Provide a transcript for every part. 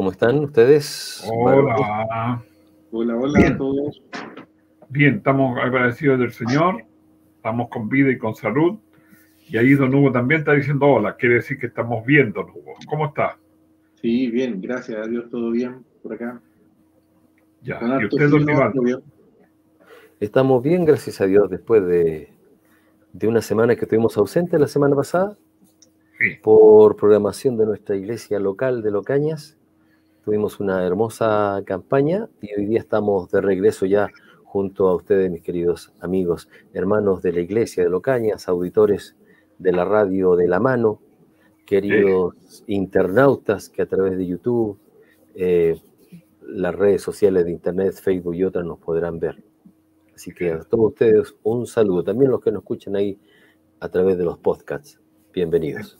¿Cómo están ustedes? Hola. Hola, hola Bien. a todos. Bien, estamos agradecidos del Señor, estamos con vida y con salud. Y ahí Don Hugo también está diciendo hola, quiere decir que estamos bien, Don Hugo. ¿Cómo está? Sí, bien, gracias a Dios, todo bien por acá. Ya. ¿Y usted, Don Iván? Estamos bien, gracias a Dios, después de, de una semana que estuvimos ausentes la semana pasada Sí. por programación de nuestra iglesia local de Locañas. Tuvimos una hermosa campaña y hoy día estamos de regreso ya junto a ustedes, mis queridos amigos, hermanos de la iglesia de Locañas, auditores de la radio de la mano, queridos internautas que a través de YouTube, eh, las redes sociales de Internet, Facebook y otras nos podrán ver. Así que a todos ustedes un saludo. También los que nos escuchan ahí a través de los podcasts. Bienvenidos.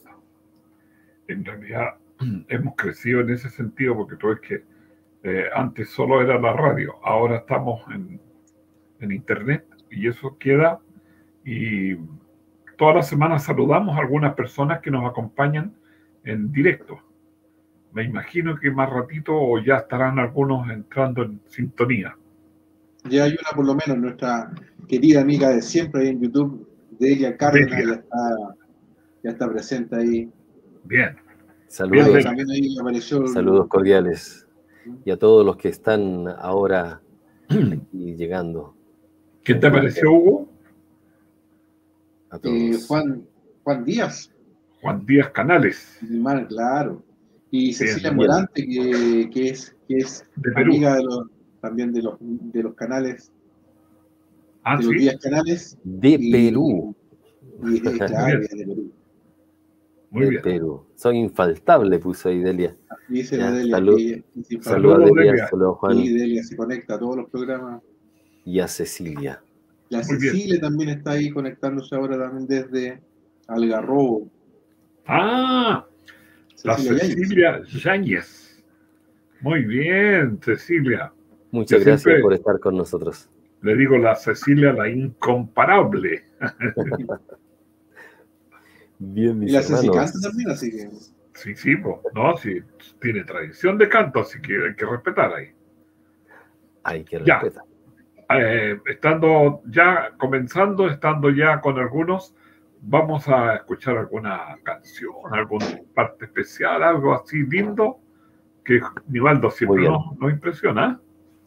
En realidad hemos crecido en ese sentido porque tú ves que eh, antes solo era la radio, ahora estamos en, en Internet y eso queda. Y todas las semanas saludamos a algunas personas que nos acompañan en directo. Me imagino que más ratito o ya estarán algunos entrando en sintonía. Ya hay una por lo menos, nuestra querida amiga de siempre ahí en YouTube, Delia Cárdenas, ya está, ya está presente ahí. Bien, Saludos, cordiales. Y a todos los que están ahora aquí llegando. ¿qué te pareció, Hugo? A eh, todos. Juan, Juan Díaz, Juan Díaz Canales, mal, claro. Y Cecilia. Morante, que, que es, que es de amiga de los, también de los, de los canales, Ah, de los sí. días canales. De y- Perú. Y, eh, claro, de Perú. Muy de bien. Perú. Soy infaltable, puso ahí Delia. Dice Ya, la Delia salud. Saludos a Saludos, Delia, Delia. saludos Juan Y Delia se conecta a todos los programas. y a Cecilia. La Muy bien. Cecilia también está ahí conectándose ahora también desde Algarrobo. Ah, la Cecilia Yáñez. Cecilia Yáñez. Muy bien, Cecilia. Muchas Yo gracias siempre- por estar con nosotros. Le digo la Cecilia, la incomparable. Bien, mis Y la Ceci hermanos. canta también, así que Sí, sí, po. no, sí, tiene tradición de canto, así que hay que respetar ahí. Hay que Ya. respetar. Eh, estando ya comenzando, estando ya con algunos, vamos a escuchar alguna canción, alguna parte especial, algo así lindo que Nivaldo siempre nos, nos impresiona.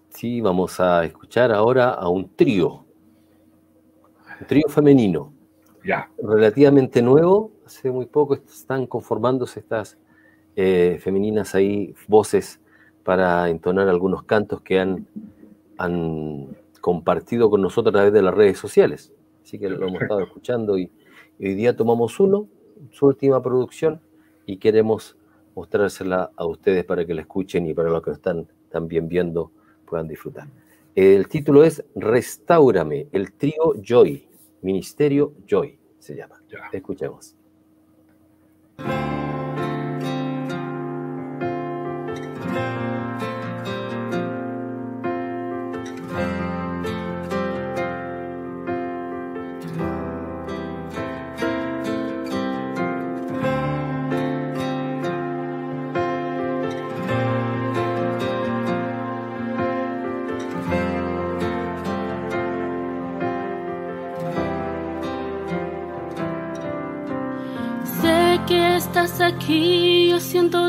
Sí, vamos a escuchar ahora a un trío. Un trío femenino. Ya, relativamente nuevo, hace muy poco están conformándose estas eh, femeninas ahí voces para entonar algunos cantos que han, han compartido con nosotros a través de las redes sociales. Así que lo hemos estado escuchando y, y hoy día tomamos uno, su última producción, y queremos mostrársela a ustedes para que la escuchen y para los que lo están también viendo puedan disfrutar. El título es Restáurame, el trío Joy, Ministerio Joy se llama. ya. Escuchemos.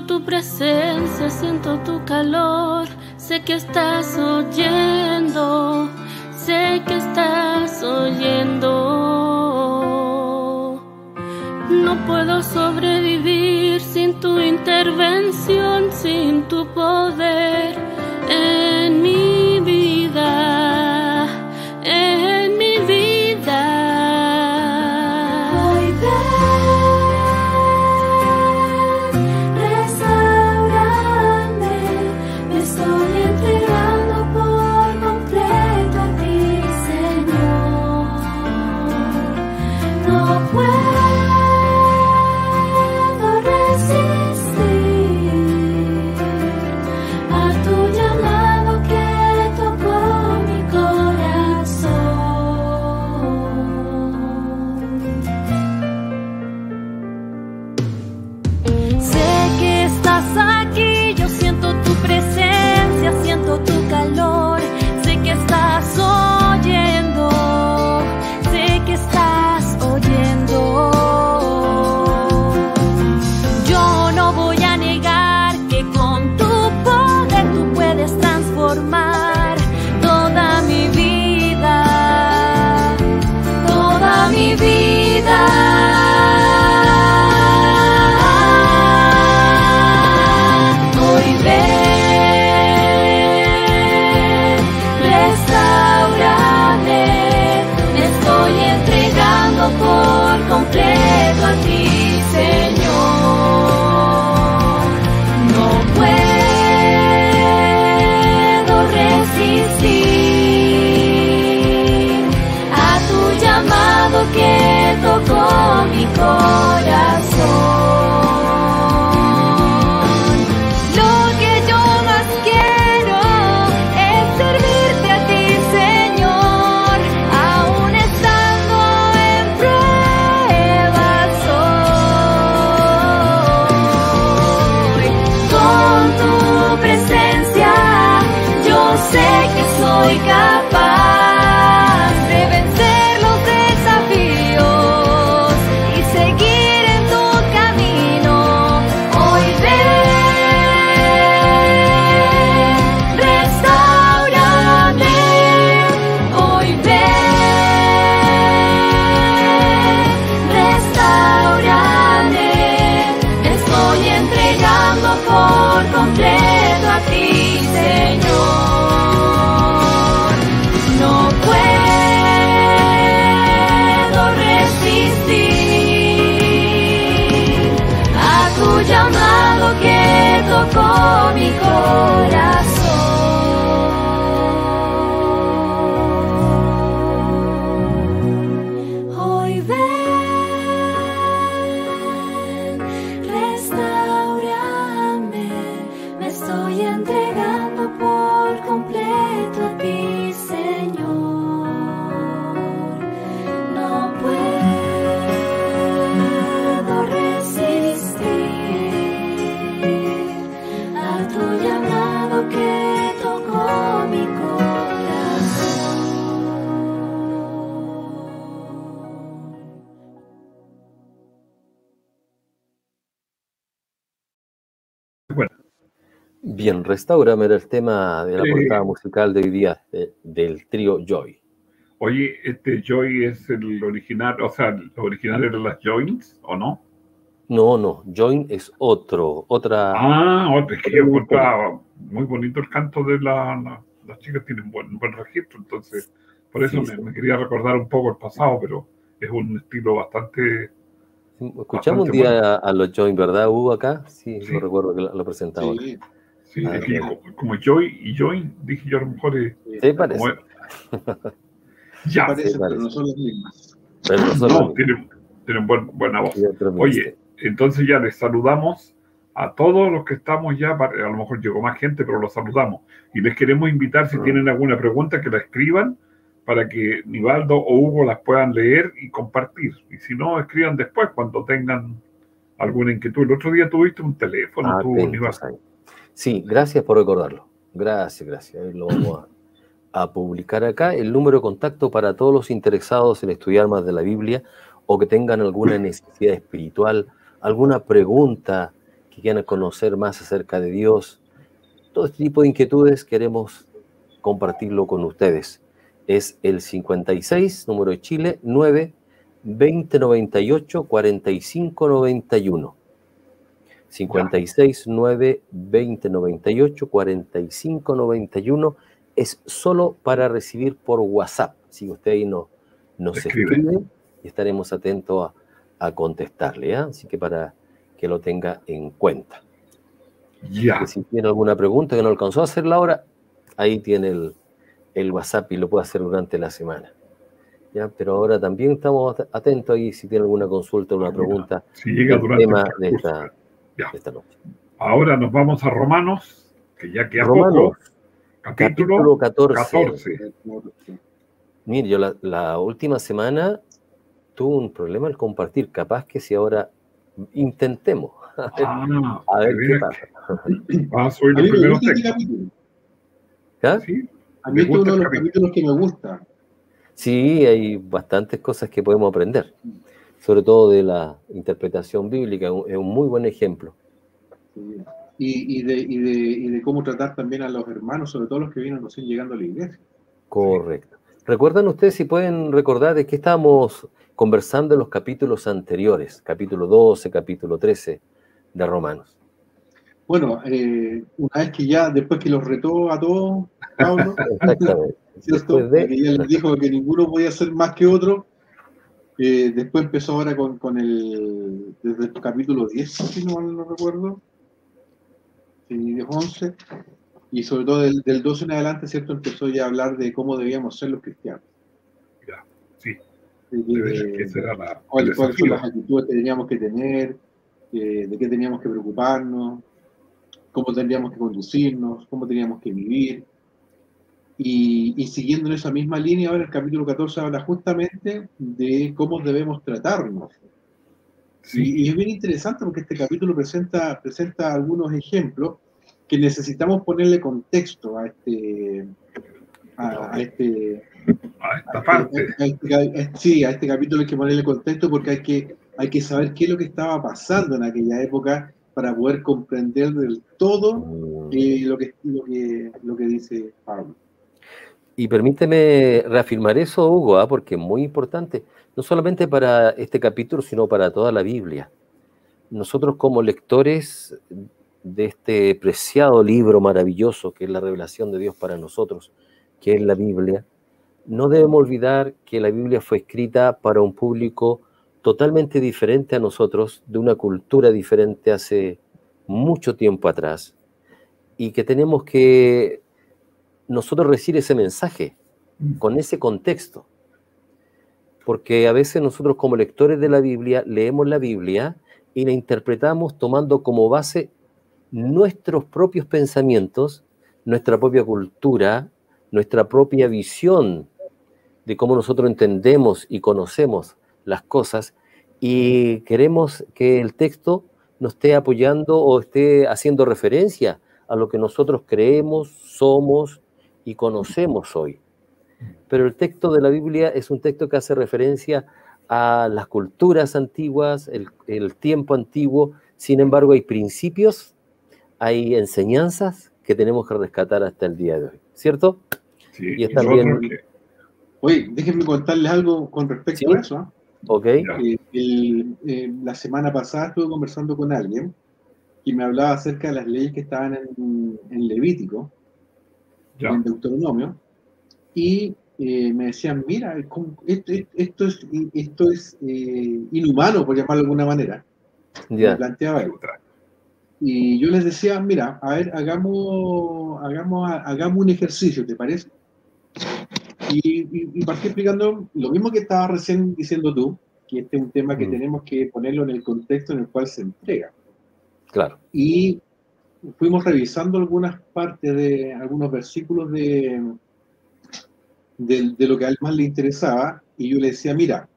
Tu presencia, siento tu calor. Sé que estás oyendo, sé que estás oyendo. No puedo sobrevivir mi corazón. Tocó mi corazón. Bien, Restaurame era el tema de la Sí. portada musical de hoy día de- del trío Joy. oye, este Joy es el original, o sea, los originales eran las Joints, ¿o no? No, no, Join es otro, otra. Ah, otra, es que yo encontraba muy bonito el canto de la, la- las chicas, tienen buen, buen registro, entonces por eso Sí, me, sí. me quería recordar un poco el pasado, pero es un estilo bastante... Escuchamos un bastante día a, a los Join, ¿verdad, Hugo, acá? Sí, Sí. lo recuerdo que lo, lo presentamos. Sí, Ah, es que como, como Joy y Join, dije yo a lo mejor es Sí, parece. como... ya, parece, sí, parece. pero no son las mismas. Pero nosotros- no, tienen, tienen buen- buena voz. Oye, entonces ya les saludamos a todos los que estamos ya, para- a lo mejor llegó más gente, pero los saludamos. Y les queremos invitar, si Ah. tienen alguna pregunta, que la escriban para que Nivaldo o Hugo las puedan leer y compartir. Y si no, escriban después cuando tengan alguna inquietud. El otro día tuviste un teléfono, tú, Atentos Nivaldo. Sí, gracias por recordarlo. Gracias, gracias. Lo vamos a, a publicar acá. El número de contacto para todos los interesados en estudiar más de la Biblia o que tengan alguna necesidad espiritual, alguna pregunta que quieran conocer más acerca de Dios. Todo este tipo de inquietudes queremos compartirlo con ustedes. Es el 56, número de Chile, 9 2098 4591. 56 9 20 98 45 91 es solo para recibir por WhatsApp. Si usted ahí no, nos Escribe. escribe y estaremos atentos a, a contestarle. ¿ya? Así que para que lo tenga en cuenta. Ya, si tiene alguna pregunta que no alcanzó a hacerla ahora, ahí tiene el, el WhatsApp y lo puede hacer durante la semana. ¿ya? Pero ahora también estamos at- atentos ahí si tiene alguna consulta o una Ah, pregunta si llega durante tema el de esta, Ya. esta noche. Ahora nos vamos a Romanos, que ya queda Romanos, poco. Capítulo, Capítulo 14. 14. Mire, yo la, la última semana tuve un problema al compartir. Capaz que si ahora intentemos. Ah, A ver qué pasa. que Vas a subir A los primeros este textos. ¿Ya? ¿sí? A mí es uno de los capítulo. capítulos que me gusta. Sí, hay bastantes cosas que podemos aprender. Sobre todo de la interpretación bíblica. Es un muy buen ejemplo. Sí. Y, y, de, y, de, y de cómo tratar también a los hermanos, sobre todo los que vienen recién llegando a la iglesia. Correcto. ¿Recuerdan ustedes si pueden recordar de qué estábamos conversando en los capítulos anteriores? Capítulo 12, capítulo 13 de Romanos. Bueno, eh, una vez que ya, después que los retó a todos, Pablo, ya les dijo que ninguno podía ser más que otro, Eh, después empezó ahora con, con, el, desde el capítulo 10, si no mal no recuerdo, sí, 10, 11, y sobre todo del, del 12 en adelante, ¿cierto? Empezó ya a hablar de cómo debíamos ser los cristianos. Ya, sí. Cuáles son las actitudes que teníamos que tener, eh, de qué teníamos que preocuparnos, cómo tendríamos que conducirnos, cómo teníamos que vivir. Y, y, siguiendo en esa misma línea, ahora el capítulo 14 habla justamente de cómo debemos tratarnos. Sí. Y, y, es bien interesante porque este capítulo presenta, presenta algunos ejemplos que necesitamos ponerle contexto a este, a, a este, a esta parte. A este, a este, sí, a este capítulo hay que ponerle contexto porque hay que, hay que saber qué es lo que estaba pasando en aquella época para poder comprender del todo eh, lo, que, lo, que, lo que dice Pablo. Y permíteme reafirmar eso, Hugo, ¿eh? porque es muy importante, no solamente para este capítulo, sino para toda la Biblia. Nosotros como lectores de este preciado libro maravilloso que es la revelación de Dios para nosotros, que es la Biblia, no debemos olvidar que la Biblia fue escrita para un público totalmente diferente a nosotros, de una cultura diferente hace mucho tiempo atrás, y que tenemos que nosotros recibir ese mensaje con ese contexto. Porque a veces nosotros como lectores de la Biblia leemos la Biblia y la interpretamos tomando como base nuestros propios pensamientos, nuestra propia cultura, nuestra propia visión de cómo nosotros entendemos y conocemos las cosas y queremos que el texto nos esté apoyando o esté haciendo referencia a lo que nosotros creemos, somos y conocemos hoy. Pero el texto de la Biblia es un texto que hace referencia a las culturas antiguas, el, el tiempo antiguo, sin embargo hay principios, hay enseñanzas que tenemos que rescatar hasta el día de hoy, ¿cierto? Sí, y es también... Oye, déjenme contarles algo con respecto ¿Sí? a eso. ¿eh? Ok. Eh, el, eh, la semana pasada estuve conversando con alguien y me hablaba acerca de las leyes que estaban en, en Levítico, Ya. en Deuteronomio, y eh, me decían, mira, ¿cómo- esto, esto es, esto es eh, inhumano, por llamarlo de alguna manera. Me Ya. planteaba él. Y yo les decía, mira, a ver, hagamos, hagamos, hagamos un ejercicio, ¿te parece? Y, y, y partí explicando lo mismo que estaba recién diciendo tú, que este es un tema que Mm. tenemos que ponerlo en el contexto en el cual se entrega. Claro. Y fuimos revisando algunas partes de algunos versículos de, de, lo que a él más le interesaba, y yo le decía, mira,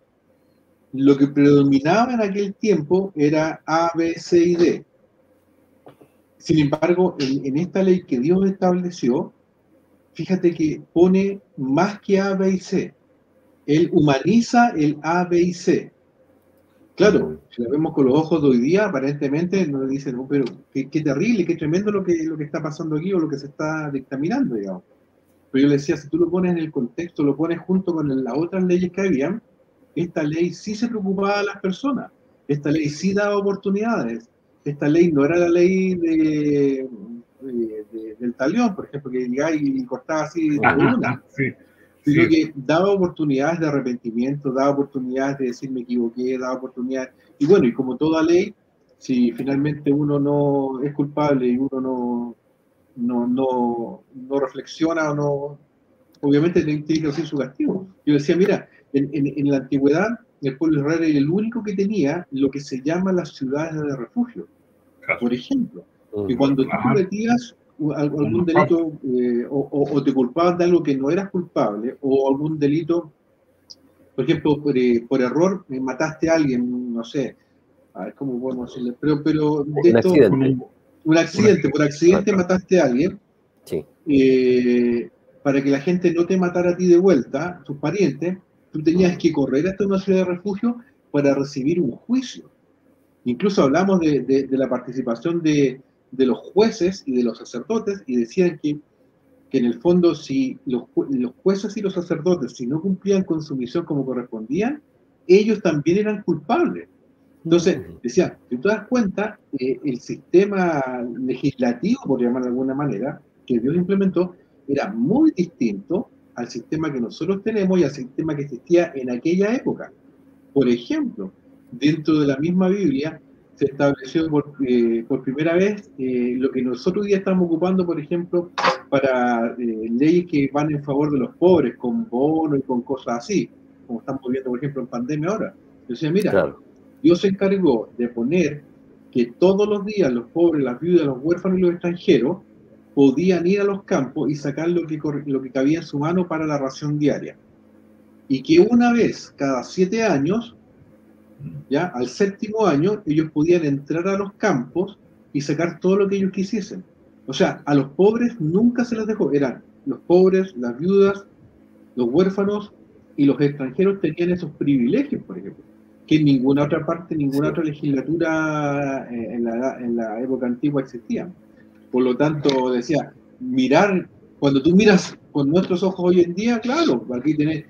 lo que predominaba en aquel tiempo era A, B, C y D. Sin embargo, en, en esta ley que Dios estableció, fíjate que pone más que A, B y C. Él humaniza el A, B y C. Claro, si lo vemos con los ojos de hoy día, aparentemente nos dicen, "Oh, pero qué, qué terrible, qué tremendo lo que, lo que está pasando aquí o lo que se está dictaminando, digamos. Pero yo le decía, si tú lo pones en el contexto, lo pones junto con las otras leyes que habían, esta ley sí se preocupaba a las personas, esta ley sí daba oportunidades, esta ley no era la ley de, de- de- del talión, por ejemplo, que llegaba y cortaba así de una, Sí, sino sí. que daba oportunidades de arrepentimiento, daba oportunidades de decir me equivoqué, daba oportunidades, y bueno, y como toda ley, si finalmente uno no es culpable y uno no, no, no, no reflexiona o no, obviamente tiene que recibir su castigo. Yo decía, mira, en, en- en la antigüedad el pueblo de Israel era el único que tenía lo que se llama las ciudades de refugio, por ejemplo, Mm. que cuando tú Ajá. Algún delito eh, o, te culpaban de algo que no eras culpable o algún delito, por ejemplo, por, eh, por error eh, mataste a alguien, no sé, a ver cómo podemos decirle, pero, pero de Un esto- accidente. un accidente, por accidente mataste a alguien, Sí. eh, para que la gente no te matara a ti de vuelta, tus parientes, tú tenías que correr hasta una ciudad de refugio para recibir un juicio. Incluso hablamos de, de- de la participación de, de los jueces y de los sacerdotes y decían que, que en el fondo si los, ju- los jueces y los sacerdotes, si no cumplían con su misión como correspondían, ellos también eran culpables. Entonces, decía, si tú das cuenta, eh, el sistema legislativo, por llamar de alguna manera, que Dios implementó, era muy distinto al sistema que nosotros tenemos y al sistema que existía en aquella época. Por ejemplo, dentro de la misma Biblia se estableció por, eh, por primera vez eh, lo que nosotros hoy día estamos ocupando, por ejemplo, para eh, leyes que van en favor de los pobres, con bonos y con cosas así, como estamos viendo, por ejemplo, en pandemia ahora. Yo decía, mira, Dios se encargó de poner que todos los días los pobres, las viudas, los huérfanos y los extranjeros podían ir a los campos y sacar lo que, lo que cabía en su mano para la ración diaria. Y que una vez cada siete años, ya al séptimo año, ellos podían entrar a los campos y sacar todo lo que ellos quisiesen. O sea, a los pobres nunca se les dejó. Eran los pobres, las viudas, los huérfanos y los extranjeros tenían esos privilegios, por ejemplo, que en ninguna otra parte, ninguna otra legislatura eh, en, la, en la época antigua existía. Por lo tanto, decía, mirar, cuando tú miras con nuestros ojos hoy en día, claro, aquí tenés,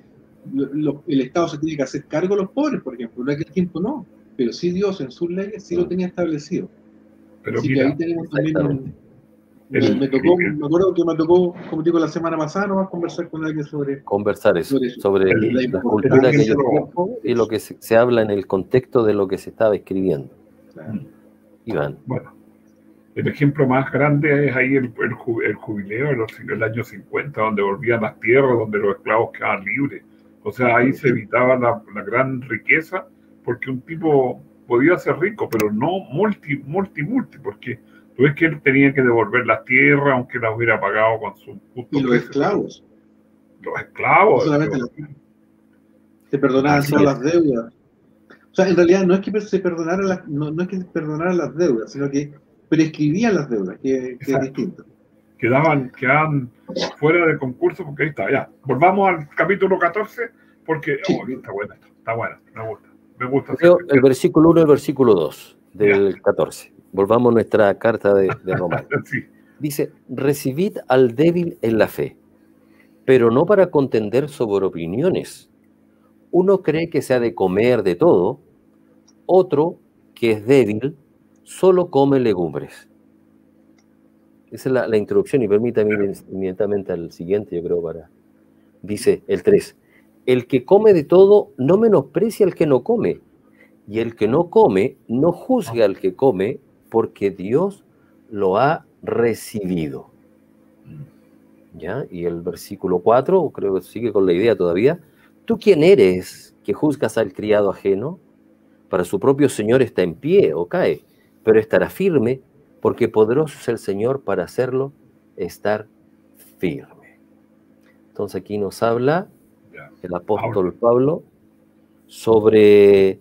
el Estado se tiene que hacer cargo de los pobres, por ejemplo, en aquel tiempo no, pero sí Dios en sus leyes sí lo mm. tenía establecido. Pero Así que ahí tenemos también me, tocó, me acuerdo que me tocó, como digo, la semana pasada, no a conversar con alguien sobre... Conversar eso, sobre, la, cultura que y lo que se, habla en el contexto de lo que se estaba escribiendo. Iván. Bueno, el ejemplo más grande es ahí el, el, jubileo del año 50, donde volvían las tierras, donde los esclavos quedaban libres. O sea, ahí se evitaba la, la gran riqueza, porque un tipo podía ser rico, pero no multi, multi, multi, porque Tú ves que él tenía que devolver las tierras, aunque las hubiera pagado con su justo Y los esclavos. Los esclavos. solamente se perdonaban las deudas. O sea, en realidad no es que se perdonaran las, no, es que se perdonaran las deudas, sino que prescribían las deudas, que, es distinto. Quedaban, quedaban fuera de concurso porque ahí está, ya. Volvamos al capítulo 14 porque oh, está bueno está bueno, me gusta. Me gusta. el versículo 1 y el versículo 2 del 14. Volvamos a nuestra carta de, de Dice, recibid al débil en la fe, pero no para contender sobre opiniones. Uno cree que se ha de comer de todo, otro, que es débil, solo come legumbres. Esa es la, introducción y permítame ir inmediatamente al siguiente, yo creo, para... Dice el 3, el que come de todo no menosprecia al que no come, y el que no come no juzga al que come, porque Dios lo ha recibido. ¿Ya? Y el versículo 4, creo que sigue con la idea todavía. ¿Tú quién eres que juzgas al criado ajeno? Para su propio Señor está en pie o cae, pero estará firme, porque poderoso es el Señor para hacerlo estar firme. Entonces aquí nos habla el apóstol Pablo sobre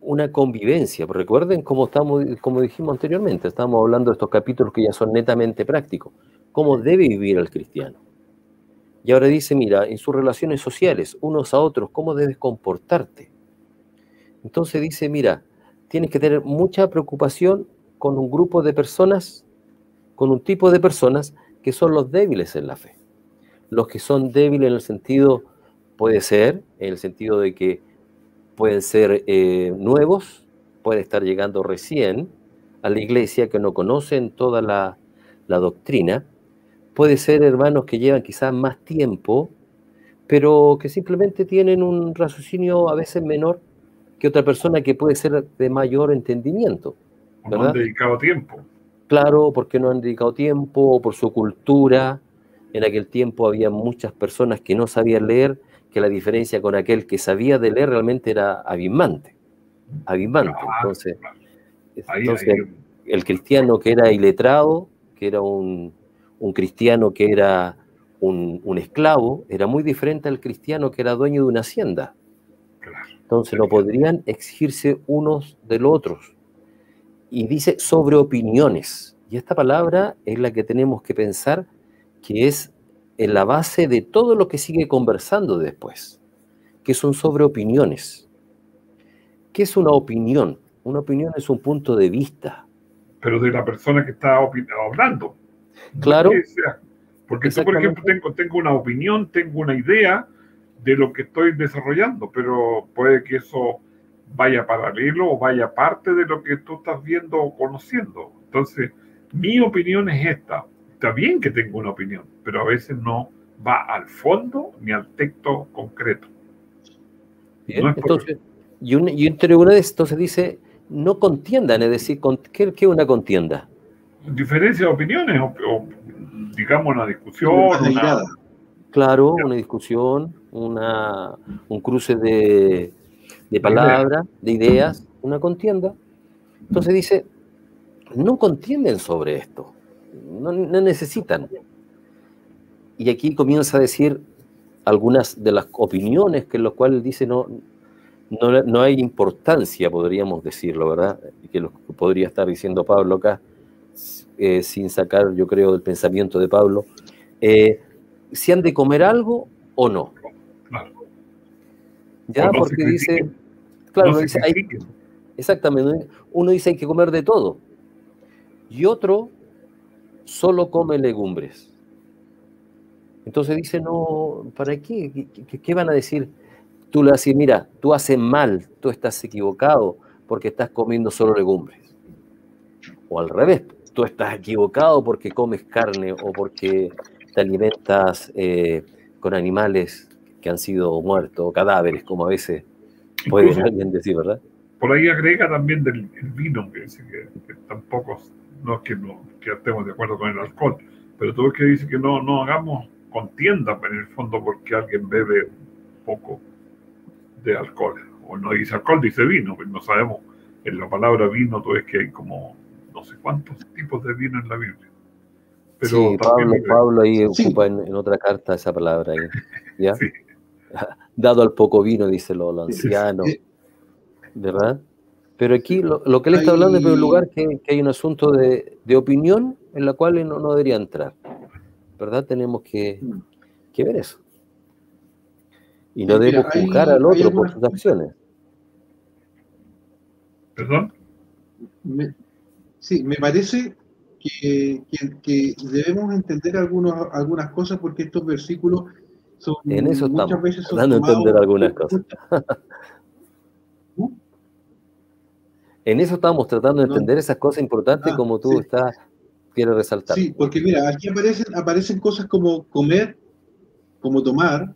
una convivencia. Recuerden cómo, estamos, como dijimos anteriormente, estamos hablando de estos capítulos que ya son netamente prácticos. ¿Cómo debe vivir el cristiano? Y ahora dice, mira, en sus relaciones sociales, unos a otros, ¿cómo debes comportarte? Entonces dice, mira, tienes que tener mucha preocupación con un grupo de personas, con un tipo de personas que son los débiles en la fe. Los que son débiles en el sentido, puede ser, en el sentido de que pueden ser eh, nuevos, pueden estar llegando recién a la iglesia, que no conocen toda la, doctrina, puede ser hermanos que llevan quizás más tiempo, pero que simplemente tienen un raciocinio a veces menor que otra persona que puede ser de mayor entendimiento. No han dedicado tiempo. Claro, porque no han dedicado tiempo, por su cultura. En aquel tiempo había muchas personas que no sabían leer que la diferencia con aquel que sabía de leer realmente era abismante. Abismante. entonces, el cristiano que era iletrado, que era un, cristiano que era un, esclavo, era muy diferente al cristiano que era dueño de una hacienda. Entonces no podrían exigirse unos de los otros. Y dice sobre opiniones. Y esta palabra es la que tenemos que pensar que es en la base de todo lo que sigue conversando después, que son sobre opiniones. ¿Qué es una opinión? Una opinión es un punto de vista. Pero de la persona que está hablando. Claro. Porque yo, por ejemplo, tengo, tengo una opinión, tengo una idea de lo que estoy desarrollando, pero puede que eso vaya paralelo o vaya parte de lo que tú estás viendo o conociendo. Entonces, mi opinión es esta está bien que tenga una opinión, pero a veces no va al fondo ni al texto concreto. entonces, y, un, y entre una de estos se dice, no contiendan, es decir, ¿qué, es una contienda? Diferencia de opiniones o, digamos una discusión. Claro, una discusión, una, un cruce de, de palabras, de ideas, una contienda. Entonces dice, no contienden sobre esto, no, necesitan. Y aquí comienza a decir algunas de las opiniones que en las cuales dice no, no, hay importancia, podríamos decirlo, ¿verdad? Que lo que podría estar diciendo Pablo acá, eh, sin sacar, yo creo, del pensamiento de Pablo, eh, si han de comer algo o no. Ya, porque dice, claro, dice, hay, exactamente, uno dice hay que comer de todo, y otro solo come legumbres. Entonces dice, no, ¿para qué? ¿Qué, van a decir? Tú le vas a decir, mira, tú haces mal, tú estás equivocado porque estás comiendo solo legumbres. O al revés, tú estás equivocado porque comes carne o porque te alimentas eh, con animales que han sido muertos cadáveres, como a veces puede alguien decir, ¿verdad? Por ahí agrega también del vino, que dice que, tampoco, no es que, no, que estemos de acuerdo con el alcohol, pero todo es que dice que no, no hagamos contienda en el fondo porque alguien bebe un poco de alcohol. O no dice alcohol, dice vino, pues no sabemos. En la palabra vino, todo es que hay como no sé cuántos tipos de vino en la Biblia. Pero sí, Pablo, ahí ocupa en, otra carta esa palabra ahí. ¿ya? Dado al poco vino, dice lo, anciano. ¿Verdad? Pero aquí lo, que él está hablando es de un lugar que, hay un asunto de, opinión en la cual no, no debería entrar. ¿Verdad? Tenemos que, mm. que ver eso. Y no debemos juzgar al otro por sus acciones. ¿Perdón? sí, me parece que, debemos entender algunos, algunas cosas porque estos versículos son en eso muchas veces son dando a entender algunas cosas. En eso estamos tratando de entender esas cosas importantes ah, como tú estás quiero resaltar. Sí, porque mira, aquí aparecen, aparecen cosas como comer, como tomar,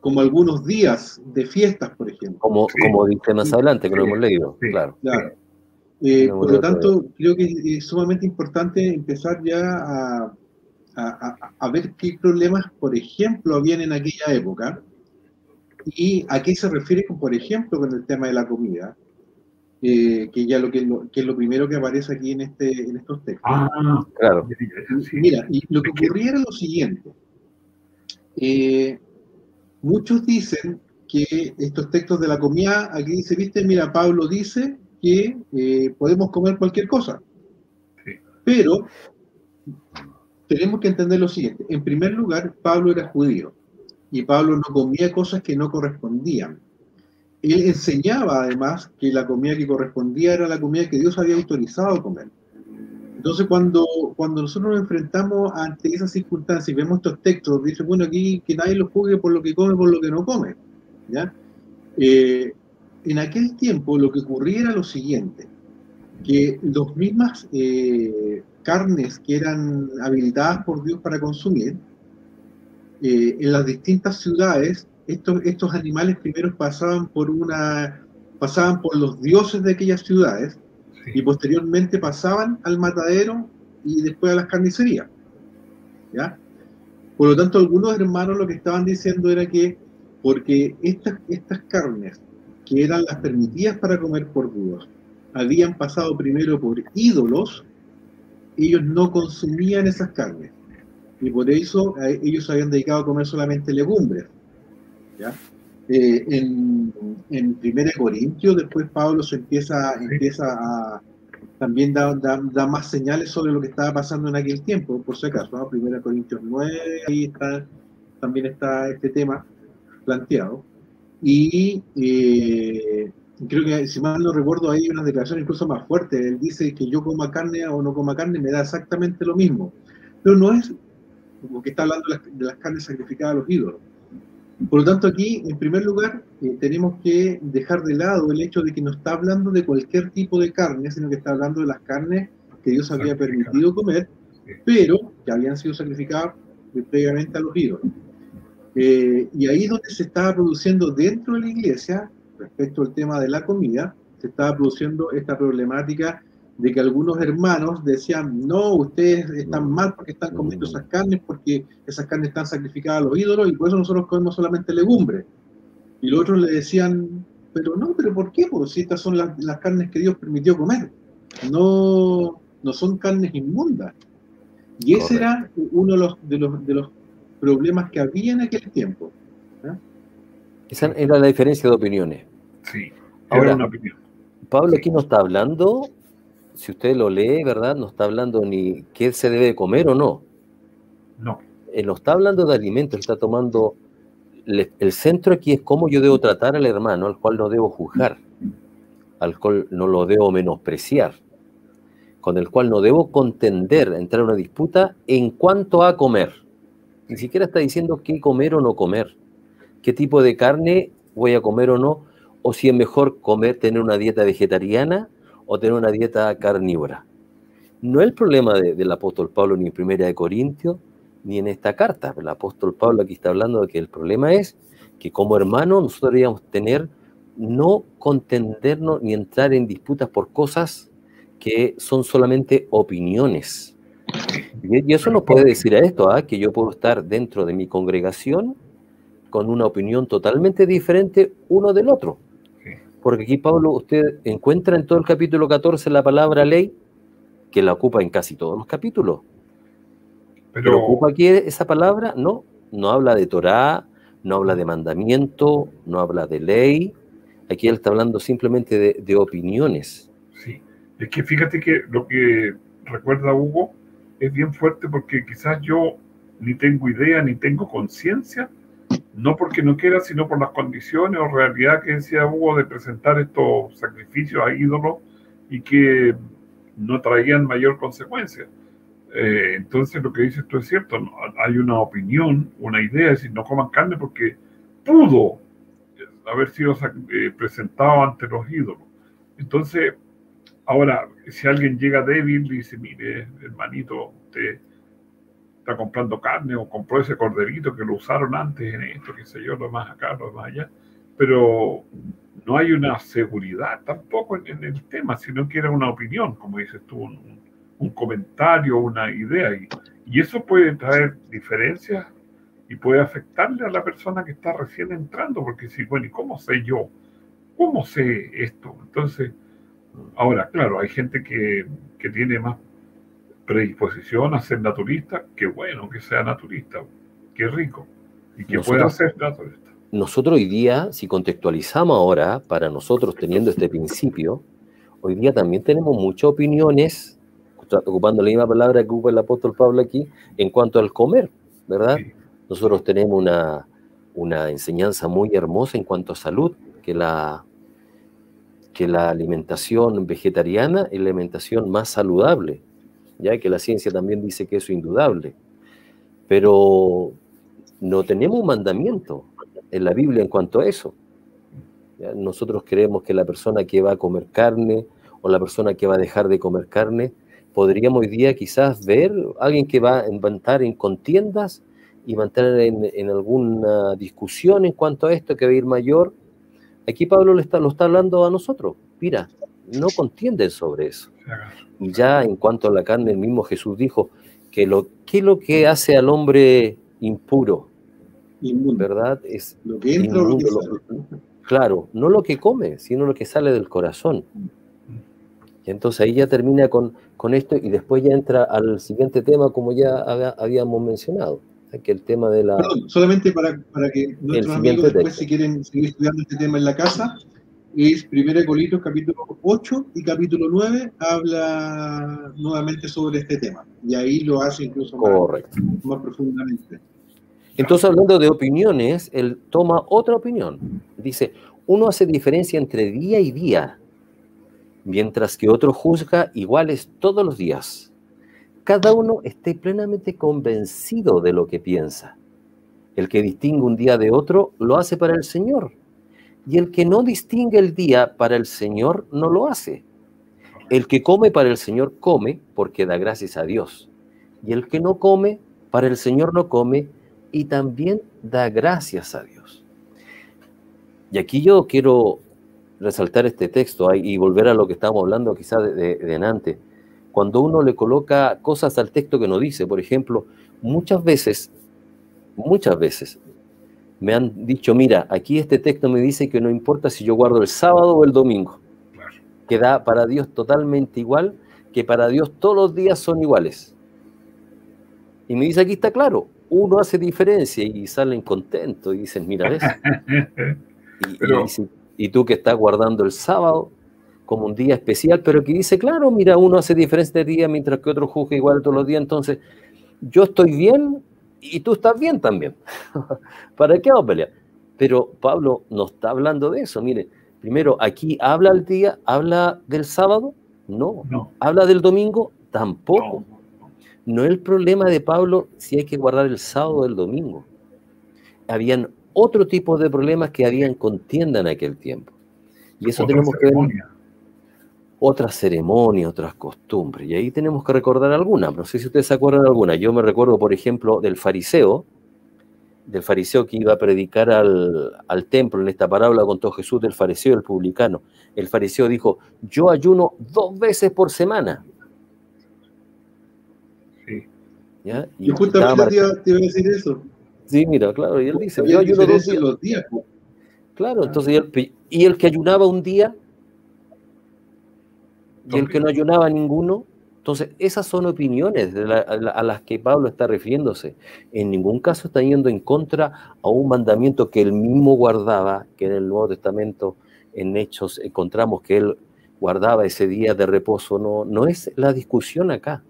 como algunos días de fiestas, por ejemplo. Como, como dice más adelante, que lo hemos leído, claro. claro. Eh, por lo tanto, creo que es sumamente importante empezar ya a, a, ver qué problemas, por ejemplo, habían en aquella época y a qué se refiere, por ejemplo, con el tema de la comida, eh, que ya lo que, que, es lo primero que aparece aquí en, este, en estos textos. Ah, claro. Mira, y lo que ocurría era lo siguiente. Eh, muchos dicen que estos textos de la comida, aquí dice, viste, mira, Pablo dice que eh, podemos comer cualquier cosa. Pero tenemos que entender lo siguiente. En primer lugar, Pablo era judío y Pablo no comía cosas que no correspondían. Él enseñaba además que la comida que correspondía era la comida que Dios había autorizado comer. Entonces, cuando, cuando nosotros nos enfrentamos ante esas circunstancias y vemos estos textos, dice, bueno, aquí que nadie lo juzgue por lo que come, por lo que no come. ¿ya? Eh, en aquel tiempo lo que ocurría era lo siguiente, que las mismas eh, carnes que eran habilitadas por Dios para consumir, eh, en las distintas ciudades, estos, estos animales primero pasaban por una pasaban por los dioses de aquellas ciudades y posteriormente pasaban al matadero y después a las carnicerías. ¿ya? Por lo tanto, algunos hermanos lo que estaban diciendo era que porque estas, estas carnes que eran las permitidas para comer por Dios, habían pasado primero por ídolos, ellos no consumían esas carnes. Y por eso eh, ellos habían dedicado a comer solamente legumbres. Eh, en, en 1 Corintios, después Pablo se empieza, empieza a también da, da, más señales sobre lo que estaba pasando en aquel tiempo, por si acaso. ¿no? 1 Corintios 9, ahí está, también está este tema planteado. Y eh, creo que, si mal no recuerdo, hay una declaración incluso más fuerte. Él dice que yo coma carne o no coma carne me da exactamente lo mismo. Pero no es como que está hablando de las, carnes sacrificadas a los ídolos. Por lo tanto, aquí, en primer lugar, eh, tenemos que dejar de lado el hecho de que no está hablando de cualquier tipo de carne, sino que está hablando de las carnes que Dios había permitido comer, pero que habían sido sacrificadas previamente a los ídolos. Eh, y ahí donde se estaba produciendo dentro de la iglesia respecto al tema de la comida, se estaba produciendo esta problemática de que algunos hermanos decían, no, ustedes están mal porque están comiendo esas carnes, porque esas carnes están sacrificadas a los ídolos y por eso nosotros comemos solamente legumbre. Y los otros le decían, pero no, pero ¿por qué? Porque si estas son las, las carnes que Dios permitió comer, no, no son carnes inmundas. Y ese era uno de los, de, los, de los problemas que había en aquel tiempo. Esa era la diferencia de opiniones. Sí, Ahora, una opinión. Pablo Sí. aquí no está hablando, si usted lo lee, ¿verdad? No está hablando ni qué se debe comer o no. No, Él no está hablando de alimentos, él está tomando... le- El centro aquí es cómo yo debo tratar al hermano, al cual no debo juzgar, al cual no lo debo menospreciar, con el cual no debo contender, entrar en una disputa en cuanto a comer. Ni siquiera está diciendo qué comer o no comer, qué tipo de carne voy a comer o no, o si es mejor comer, tener una dieta vegetariana o tener una dieta carnívora. No es el problema de- del apóstol Pablo ni en Primera de Corintios, ni en esta carta. El apóstol Pablo aquí está hablando de que el problema es que como hermanos nosotros deberíamos tener, no contendernos ni entrar en disputas por cosas que son solamente opiniones. Y, eso nos puede decir a esto, ¿ah? que yo puedo estar dentro de mi congregación con una opinión totalmente diferente uno del otro. Porque aquí, Pablo, usted encuentra en todo el capítulo 14 la palabra ley, que la ocupa en casi todos los capítulos. Pero pero ocupa aquí esa palabra, no, no habla de Torá, no habla de mandamiento, no habla de ley. Aquí él está hablando simplemente de, de opiniones. sí. Es que fíjate que lo que recuerda Hugo es bien fuerte porque quizás yo ni tengo idea ni tengo conciencia, no porque no quiera, sino por las condiciones o realidad que decía Hugo de presentar estos sacrificios a ídolos y que no traían mayor consecuencia. Eh, entonces lo que dices tú es cierto, hay una opinión, una idea, es decir, no coman carne porque pudo haber sido eh, presentado ante los ídolos. Entonces, ahora, si alguien llega débil y dice, mire, hermanito, usted está comprando carne o compró ese corderito que lo usaron antes en esto, qué sé yo, lo más acá, lo más allá, pero no hay una seguridad tampoco en, en el tema, sino que era una opinión, como dices tú, un, un- comentario, una idea, y, y eso puede traer diferencias y puede afectarle a la persona que está recién entrando, porque si, bueno, ¿y cómo sé yo? ¿Cómo sé esto? Entonces, ahora, claro, hay gente que, que tiene más predisposición a ser naturista, qué bueno que sea naturista, qué rico, y que pueda Nosotros- ser naturista. Nosotros hoy día, si contextualizamos ahora, para nosotros teniendo este principio, hoy día también tenemos muchas opiniones, ocupando la misma palabra que ocupa el apóstol Pablo aquí, en cuanto al comer, ¿verdad? Sí. Nosotros tenemos una, una enseñanza muy hermosa en cuanto a salud, que la, que la alimentación vegetariana es la alimentación más saludable, ya que la ciencia también dice que eso es indudable. Pero no tenemos un mandamiento en la Biblia en cuanto a eso. Nosotros creemos que la persona que va a comer carne o la persona que va a dejar de comer carne, podríamos hoy día quizás ver alguien que va a estar en contiendas y entrar en, en alguna discusión en cuanto a esto que va a ir mayor. Aquí Pablo le está, lo está hablando a nosotros. Mira, no contienden sobre eso. Ya en cuanto a la carne, el mismo Jesús dijo que lo, ¿qué es lo que hace al hombre impuro? Inmundo. ¿Verdad? Es Lo que entra o lo que inmundo, sale. Claro, no lo que come, sino lo que sale del corazón. Y entonces ahí ya termina con, con esto y después ya entra al siguiente tema como ya había- habíamos mencionado, que el tema de la... Perdón, solamente para, para que nuestros amigos después, texto. si quieren seguir estudiando este tema en la casa, es 1 Corintios capítulo 8 y capítulo 9 habla nuevamente sobre este tema. Y ahí lo hace incluso más, más profundamente. Entonces hablando de opiniones, él toma otra opinión. Dice, uno hace diferencia entre día y día, mientras que otro juzga iguales todos los días. Cada uno esté plenamente convencido de lo que piensa. El que distingue un día de otro lo hace para el Señor. Y el que no distingue el día para el Señor no lo hace. El que come para el Señor come porque da gracias a Dios. Y el que no come para el Señor no come y también da gracias a Dios. Y aquí yo quiero resaltar este texto y volver a lo que estábamos hablando quizás de, de, antes. Cuando uno le coloca cosas al texto que no dice, por ejemplo, muchas veces, muchas veces me han dicho, mira, aquí este texto me dice que no importa si yo guardo el sábado o el domingo, que da para Dios totalmente igual, que para Dios todos los días son iguales. Y me dice, aquí está claro, uno hace diferencia y salen contentos y dicen, mira eso. Y, y, tú que estás guardando el sábado como un día especial, pero que dice, claro, mira, uno hace diferencia de día mientras que otro juzga igual todos los días, entonces yo estoy bien y tú estás bien también. ¿Para qué vamos a pelear? Pero Pablo no está hablando de eso. Mire, primero, aquí habla el día, habla del sábado, no. no. Habla del domingo, tampoco. No. es el problema de Pablo si hay que guardar el sábado o el domingo. Habían otro tipo de problemas que habían contienda en aquel tiempo. Y eso tenemos que ver otras ceremonias, otras costumbres. Y ahí tenemos que recordar algunas. No sé si ustedes se acuerdan de alguna. Yo me recuerdo, por ejemplo, del fariseo, del fariseo que iba a predicar al, al templo. En esta parábola contó Jesús del fariseo y el publicano. El fariseo dijo, yo ayuno dos veces por semana. Sí. ¿Ya? Y yo justamente te iba, a decir eso. Sí, mira, claro, y él dice, yo ayuno dos días. Los días Claro, entonces, y el que ayunaba un día, y el que no ayunaba ninguno. Entonces, esas son opiniones a, las que Pablo está refiriéndose. En ningún caso está yendo en contra a un mandamiento que él mismo guardaba, que en el Nuevo Testamento, en Hechos, encontramos que él guardaba ese día de reposo. No, no es la discusión acá.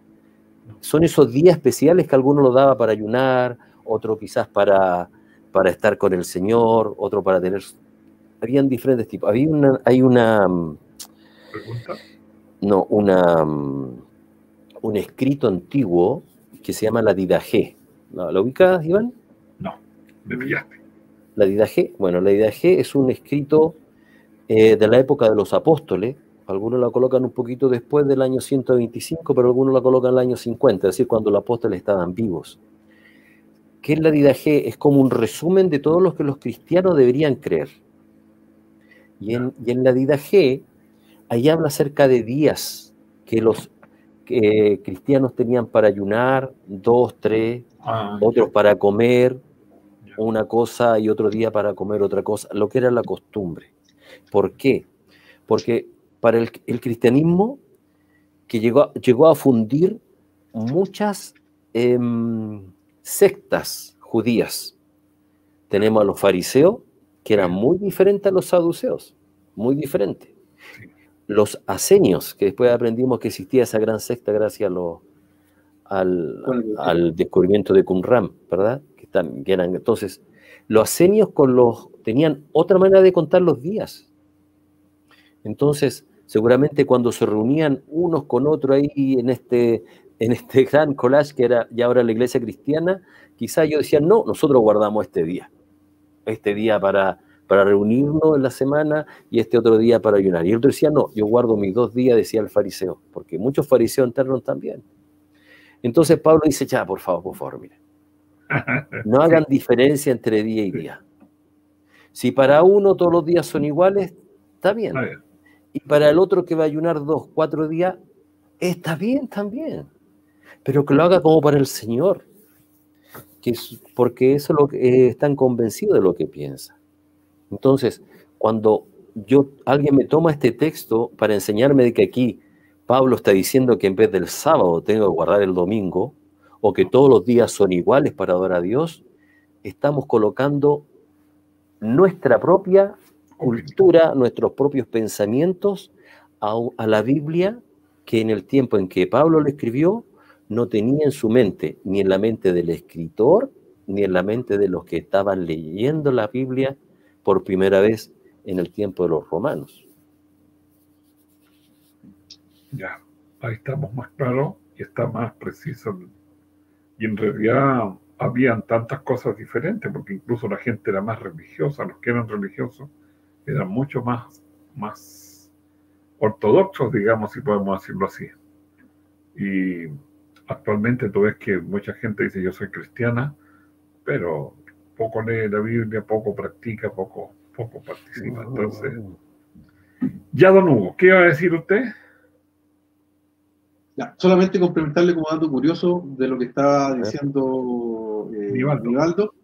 Son esos días especiales que alguno lo daba para ayunar, otro quizás para, para estar con el Señor, otro para tener... Habían diferentes tipos. Había una, hay una... ¿Pregunta? No, una, mm, un escrito antiguo que se llama la Didajé. ¿La, ubicas, Iván? No, me pillaste. La Didajé, bueno, la Didajé es un escrito eh, de la época de los apóstoles. Algunos la colocan un poquito después del año 125, pero algunos la colocan en el año 50, es decir, cuando los apóstoles estaban vivos. ¿Qué es la Didajé? Es como un resumen de todo lo que los cristianos deberían creer. Y en, y en la Didajé ahí habla acerca de días que los cristianos tenían para ayunar, dos, tres, ah, otros para comer una cosa y otro día para comer otra cosa, lo que era la costumbre. ¿Por qué? Porque para el, cristianismo que llegó, llegó a fundir muchas em, sectas judías. Tenemos a los fariseos, que eran muy diferentes a los saduceos, muy diferentes los asenios, que después aprendimos que existía esa gran secta gracias al, descubrimiento de Qumran, ¿verdad? Que, eran, entonces, los asenios con los, tenían otra manera de contar los días. Entonces, seguramente cuando se reunían unos con otros ahí en este, en este gran collage que era ya ahora la iglesia cristiana, quizá ellos decían, no, nosotros guardamos este día, este día para para reunirnos en la semana y este otro día para ayunar. Y el otro decía, no, yo guardo mis dos días, decía el fariseo, porque muchos fariseos internos también. Entonces Pablo dice, ya, por favor, por favor, mire, no hagan diferencia entre día y día. Si para uno todos los días son iguales, está bien. Y para el otro que va a ayunar dos, cuatro días, está bien también. Pero que lo haga como para el Señor. Que porque eso lo que, eh, están convencidos de lo que piensa. Entonces, cuando yo, alguien me toma este texto para enseñarme de que aquí Pablo está diciendo que en vez del sábado tengo que guardar el domingo, o que todos los días son iguales para adorar a Dios, estamos colocando nuestra propia cultura, nuestros propios pensamientos a, la Biblia que en el tiempo en que Pablo lo escribió no tenía en su mente, ni en la mente del escritor, ni en la mente de los que estaban leyendo la Biblia por primera vez en el tiempo de los romanos. Ya, ahí estamos más claros y está más preciso. Y en realidad habían tantas cosas diferentes, porque incluso la gente era más religiosa, los que eran religiosos eran mucho más, más ortodoxos, digamos, si podemos decirlo así. Y actualmente tú ves que mucha gente dice yo soy cristiana, pero poco lee la Biblia, poco practica, poco, poco participa. Entonces, Ya, don Hugo, ¿qué iba a decir usted? Ya, solamente complementarle como dato curioso de lo que estaba diciendo eh, Nivaldo.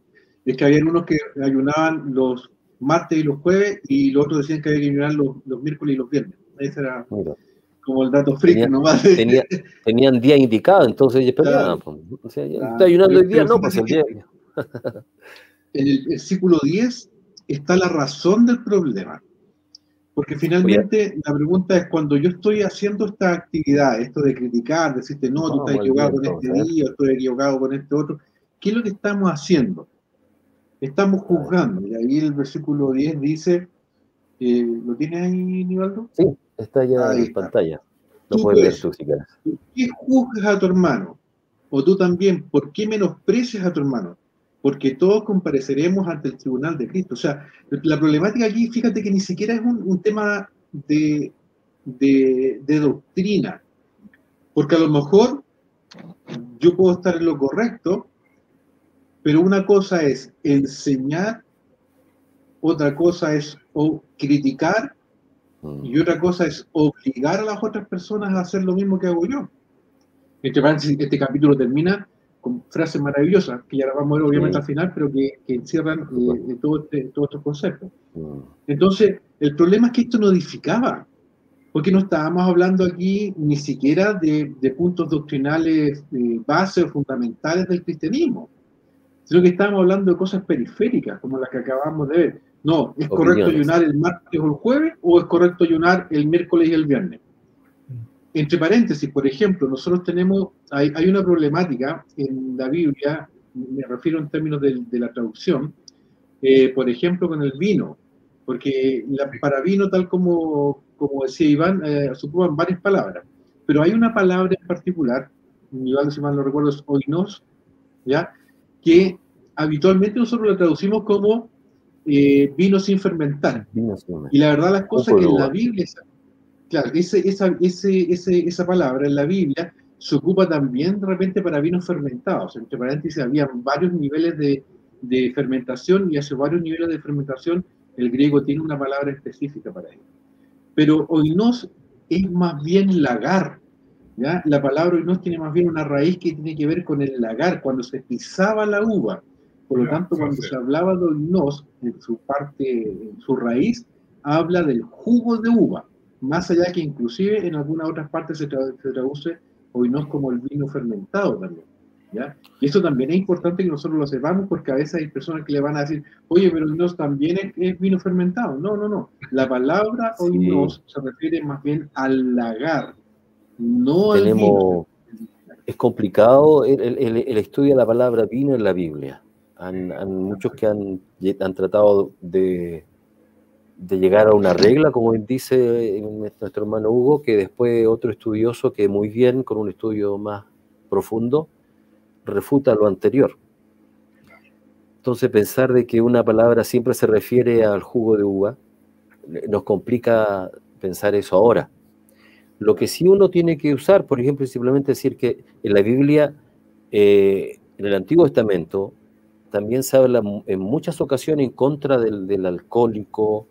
es que había unos que ayunaban los martes y los jueves y los otros decían que había que ayunar los, los miércoles y los viernes. Ese era como el dato friki nomás. tenían día indicado, entonces ellos peleaban. O sea, está ayunando el día, no, pues el día. En el versículo 10 está la razón del problema. Porque finalmente la pregunta es cuando yo estoy haciendo esta actividad, esto de criticar, decirte, no, tú estás equivocado con este día, estoy equivocado con este otro, ¿qué es lo que estamos haciendo? Estamos juzgando. Y ahí el versículo 10 dice, eh, ¿lo tienes ahí, Nivaldo? Sí, está ya en pantalla. Lo puedes ver tú si quieres. ¿Por qué juzgas a tu hermano? O tú también, ¿por qué menosprecias a tu hermano? Porque todos compareceremos ante el tribunal de Cristo. O sea, la problemática aquí, fíjate que ni siquiera es un, tema de, de, doctrina, porque a lo mejor yo puedo estar en lo correcto, pero una cosa es enseñar, otra cosa es criticar y otra cosa es obligar a las otras personas a hacer lo mismo que hago yo. Este, este capítulo termina con frases maravillosas, que ya las vamos a ver obviamente al final, pero que, encierran eh, todo este, todos estos conceptos. Entonces, el problema es que esto no edificaba, porque no estábamos hablando aquí ni siquiera de, puntos doctrinales eh, bases o fundamentales del cristianismo, sino que estábamos hablando de cosas periféricas, como las que acabamos de ver. No, ¿es correcto ayunar el martes o el jueves o es correcto ayunar el miércoles y el viernes? Entre paréntesis, por ejemplo, nosotros tenemos, hay, una problemática en la Biblia, me refiero en términos de, la traducción, eh, por ejemplo, con el vino, porque para vino, tal como, como decía Iván, eh, se ocupan varias palabras, pero hay una palabra en particular, Iván, si mal no recuerdo, es oinos, ¿ya? que habitualmente nosotros la traducimos como eh, vino sin fermentar. Y la verdad las cosas que en la Biblia Claro, ese, esa, ese, esa palabra en la Biblia se ocupa también de repente para vinos fermentados. Entre paréntesis, había varios niveles de, de fermentación y hace varios niveles de fermentación el griego tiene una palabra específica para ello. Pero oinos es más bien lagar. ¿ya? La palabra oinos tiene más bien una raíz que tiene que ver con el lagar, cuando se pisaba la uva. Por lo tanto, cuando se hablaba de oinos, en su parte, en su raíz, habla del jugo de uva más allá que inclusive en algunas otras partes se, traduce hoy no es como el vino fermentado también. ¿ya? Y esto también es importante que nosotros lo sepamos porque a veces hay personas que le van a decir, oye, pero no también es, vino fermentado. No, no, no. La palabra hoy no se refiere más bien al lagar, no al vino. Es complicado el, el, estudio de la palabra vino en la Biblia. Han, muchos que han, han tratado de de llegar a una regla, como dice nuestro hermano Hugo, que después otro estudioso que muy bien, con un estudio más profundo, refuta lo anterior. Entonces pensar de que una palabra siempre se refiere al jugo de uva, nos complica pensar eso ahora. Lo que sí uno tiene que usar, por ejemplo, simplemente decir que en la Biblia, eh, en el Antiguo Testamento, también se habla en muchas ocasiones en contra del alcohólico,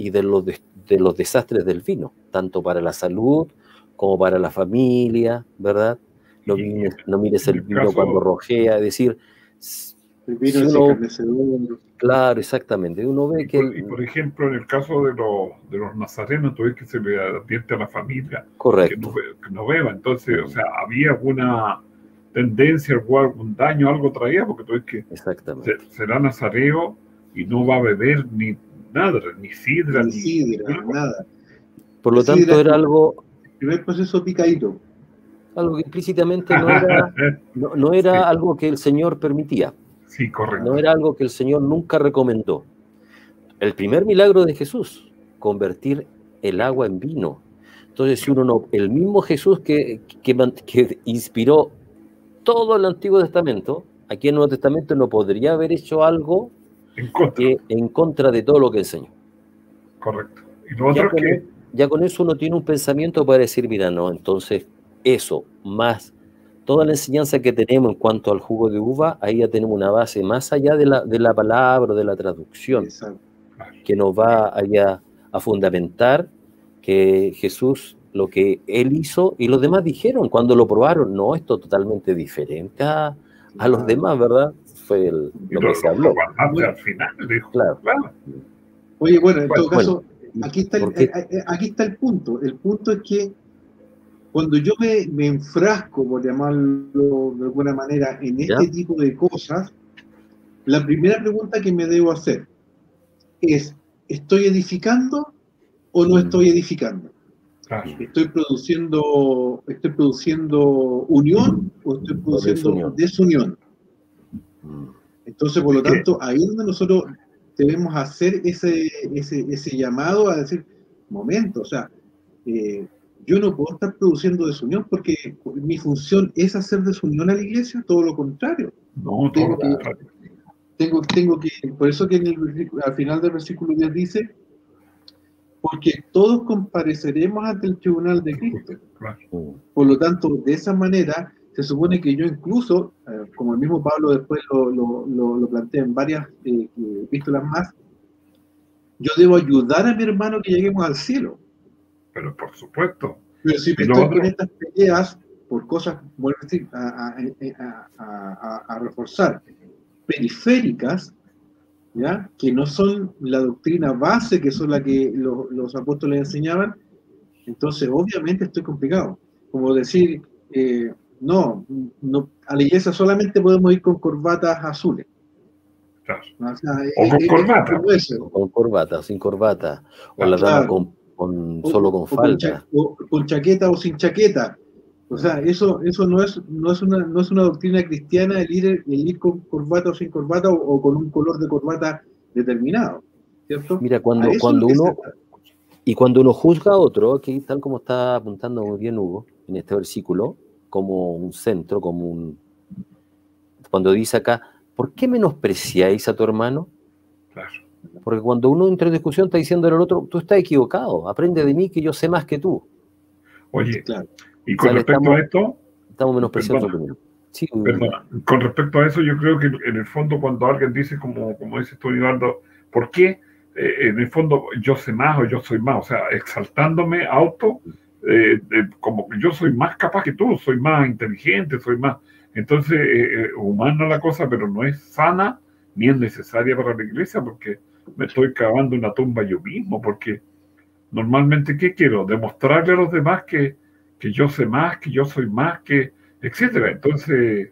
y de los, de, los desastres del vino, tanto para la salud como para la familia, ¿verdad? No, mires, el vino cuando rojea, es decir, el vino Claro, exactamente. Uno ve que. Y por, ejemplo, en el caso de, los, de los nazarenos, tú ves que se le advierte a la familia Correcto. Que, no, beba. Entonces, o sea, había alguna tendencia, algún daño, algo traía, porque tú ves que Exactamente. será nazareo y no va a beber ni nada, ni sidra, ni, sidra, nada. Por lo tanto, era algo. El primer proceso picadito. Algo que implícitamente no era, no, era algo que el Señor permitía. Sí, correcto. No era algo que el Señor nunca recomendó. El primer milagro de Jesús, convertir el agua en vino. Entonces, si uno no, el mismo Jesús que, que, inspiró todo el Antiguo Testamento, aquí en el Nuevo Testamento no podría haber hecho algo en contra. de todo lo que enseñó. Correcto. Y ya, con, eso uno tiene un pensamiento para decir, mira, no, entonces eso, más toda la enseñanza que tenemos en cuanto al jugo de uva, ahí ya tenemos una base más allá de la, de la palabra o de la traducción, que nos va allá a fundamentar que Jesús, lo que él hizo y los demás dijeron cuando lo probaron, no, esto es totalmente diferente a, los demás, ¿verdad? Fue el, lo, que se habló. al final, dijo. Claro. Oye, bueno, en todo caso, aquí está, el, eh, eh, aquí está el punto. El punto es que cuando yo me, me enfrasco, por llamarlo de alguna manera, en este tipo de cosas, la primera pregunta que me debo hacer es, ¿estoy edificando o no mm. estoy edificando? ¿Estoy produciendo, estoy produciendo unión o estoy produciendo desunión? Entonces, por lo tanto, ahí es donde nosotros debemos hacer ese, ese, ese llamado a decir, momento, o sea, eh, yo no puedo estar produciendo desunión porque mi función es hacer desunión a la iglesia, todo lo contrario. No, tengo, que, tengo, tengo que, por eso que en el, al final del versículo 10 dice, porque todos compareceremos ante el tribunal de Cristo. Por lo tanto, de esa manera, se supone que yo incluso, eh, como el mismo Pablo después lo, lo, lo, plantea en varias eh, epístolas más, yo debo ayudar a mi hermano que lleguemos al cielo. Pero por supuesto. Pero si me estoy con estas peleas por cosas, bueno, a, a, a, reforzar, periféricas, ¿ya? que no son la doctrina base, que son la que los apóstoles enseñaban, entonces obviamente estoy complicado. Como decir, eh, no, no, a la iglesia solamente podemos ir con corbatas azules. Claro. O, con corbata. Con corbata, sin corbata. O la dama con con, solo con falta. Con, chaqueta o sin chaqueta. O sea, eso, eso no, es, no, es una, no es una doctrina cristiana el ir, el ir con corbata o sin corbata o, con un color de corbata determinado. ¿cierto? Mira, cuando, cuando uno... Y cuando uno juzga a otro, aquí tal como está apuntando muy bien Hugo en este versículo, como un centro, como un... Cuando dice acá, ¿por qué menospreciáis a tu hermano? Claro. Porque cuando uno entra en discusión está diciendo al otro, tú estás equivocado, aprende de mí que yo sé más que tú. Oye, y con respecto a esto... Estamos menospreciando sí, perdona. Con respecto a eso, yo creo que en el fondo cuando alguien dice, como, como dice tú, Eduardo, ¿por qué eh, en el fondo yo sé más o yo soy más? O sea, exaltándome auto, eh, como que yo soy más capaz que tú, soy más inteligente, soy más... Entonces, eh, humana la cosa, pero no es sana ni es necesaria para la iglesia porque me estoy cavando una tumba yo mismo, porque normalmente, ¿qué quiero? Demostrarle a los demás que, que yo sé más, que yo soy más, que, etcétera. Entonces,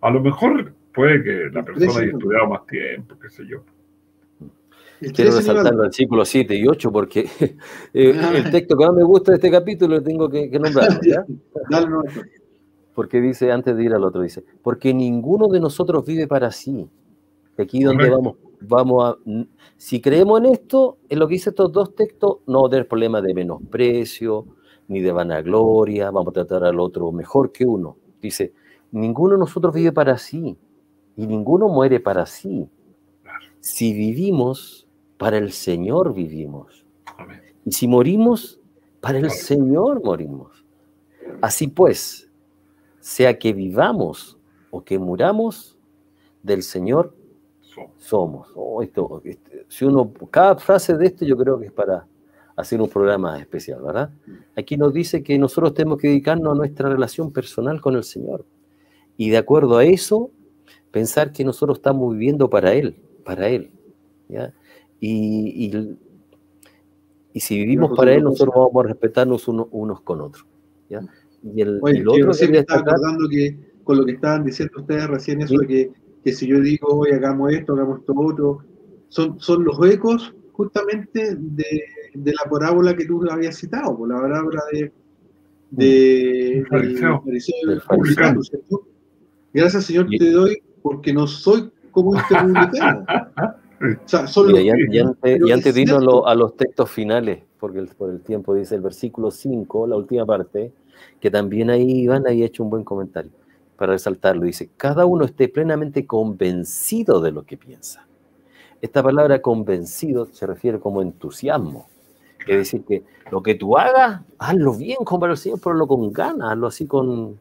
a lo mejor puede que la persona haya estudiado más tiempo, qué sé yo. Quiero resaltar el versículo 7 y 8 porque eh, ah. el texto que más me gusta de este capítulo tengo que, que nombrarlo. Porque dice, antes de ir al otro, dice, porque ninguno de nosotros vive para sí, Aquí donde vamos, vamos a, si creemos en esto, en lo que dice estos dos textos, no va a tener problema de menosprecio, ni de vanagloria, vamos a tratar al otro mejor que uno. Dice, ninguno de nosotros vive para sí, y ninguno muere para sí. Si vivimos, para el Señor vivimos. Y si morimos, para el Señor morimos. Así pues, sea que vivamos o que muramos, del Señor somos. Oh, esto, este, si uno, cada frase de esto yo creo que es para hacer un programa especial, ¿verdad? Aquí nos dice que nosotros tenemos que dedicarnos a nuestra relación personal con el Señor. Y de acuerdo a eso, pensar que nosotros estamos viviendo para Él, para Él. Y, y, si vivimos para Él, nosotros vamos a respetarnos unos con otros. ¿ya? Y el, otro que está acordando que con lo que estaban diciendo ustedes recién, eso de que que si yo digo, hoy hagamos esto, hagamos esto otro, son, son los ecos justamente de, de la parábola que tú habías citado, por la parábola de, de, Gracias, Señor, te doy porque no soy como este publicano. O sea, solo y, antes, de irnos a los textos finales, porque por el tiempo dice el versículo 5, la última parte, que también ahí Iván había hecho un buen comentario para resaltarlo, dice, cada uno esté plenamente convencido de lo que piensa. Esta palabra convencido se refiere como entusiasmo. Es decir, que lo que tú hagas, hazlo bien como para el Señor, pero lo con ganas, hazlo así con,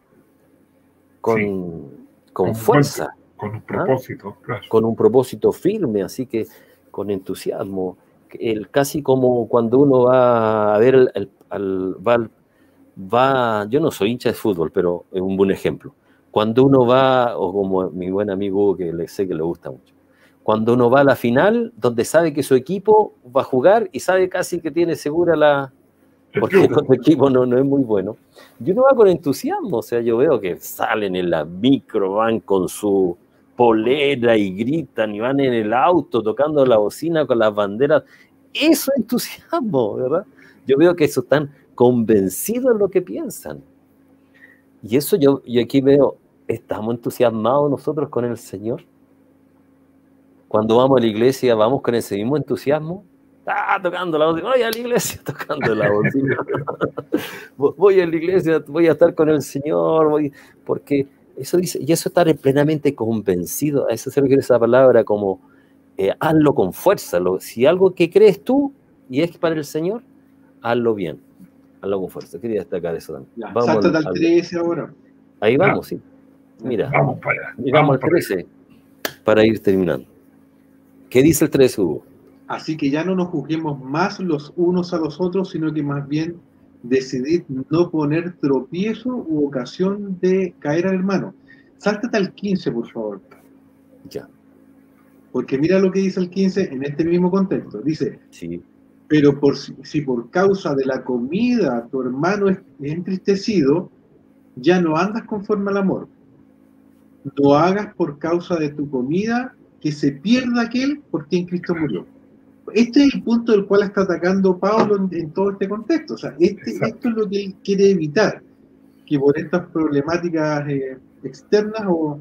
con, con, fuerza. Con un ¿ah? propósito, Con un propósito firme, así que con entusiasmo. el, casi como cuando uno va a ver el, al, va, va, yo no soy hincha de fútbol, pero es un buen ejemplo. Cuando uno va, o como mi buen amigo que le sé que le gusta mucho, cuando uno va a la final, donde sabe que su equipo va a jugar y sabe casi que tiene segura la, porque el equipo no, no es muy bueno. Y uno va con entusiasmo, o sea, yo veo que salen en la micro, van con su polera y gritan y van en el auto tocando la bocina con las banderas. Eso es entusiasmo, ¿verdad? Yo veo que eso están convencidos en lo que piensan. Y eso yo, yo aquí veo, ¿estamos entusiasmados nosotros con el Señor? Cuando vamos a la iglesia, ¿vamos con ese mismo entusiasmo? Ah, tocando la bocina, voy a la iglesia tocando la bocina. voy a la iglesia, voy a estar con el Señor, voy, porque eso dice, y eso estar plenamente convencido, a eso se refiere esa palabra como eh, hazlo con fuerza. si algo que crees tú y es para el Señor, hazlo bien, hazlo con fuerza. Quería destacar eso también. vamos al, 13 ahora. Ahí vamos, sí. Mira, vamos para allá. Vamos, al 13 para ir terminando. ¿Qué dice el 13, Hugo? Así que ya no nos juzguemos más los unos a los otros, sino que más bien decidir no poner tropiezo u ocasión de caer al hermano. Sáltate al 15, por favor. Ya. Porque mira lo que dice el 15 en este mismo contexto. Dice, sí. pero por, si por causa de la comida tu hermano es entristecido, ya no andas conforme al amor. No hagas por causa de tu comida que se pierda aquel por quien Cristo murió. Este es el punto del cual está atacando Pablo en, todo este contexto. O sea, este, esto es lo que él quiere evitar, que por estas problemáticas eh, externas o,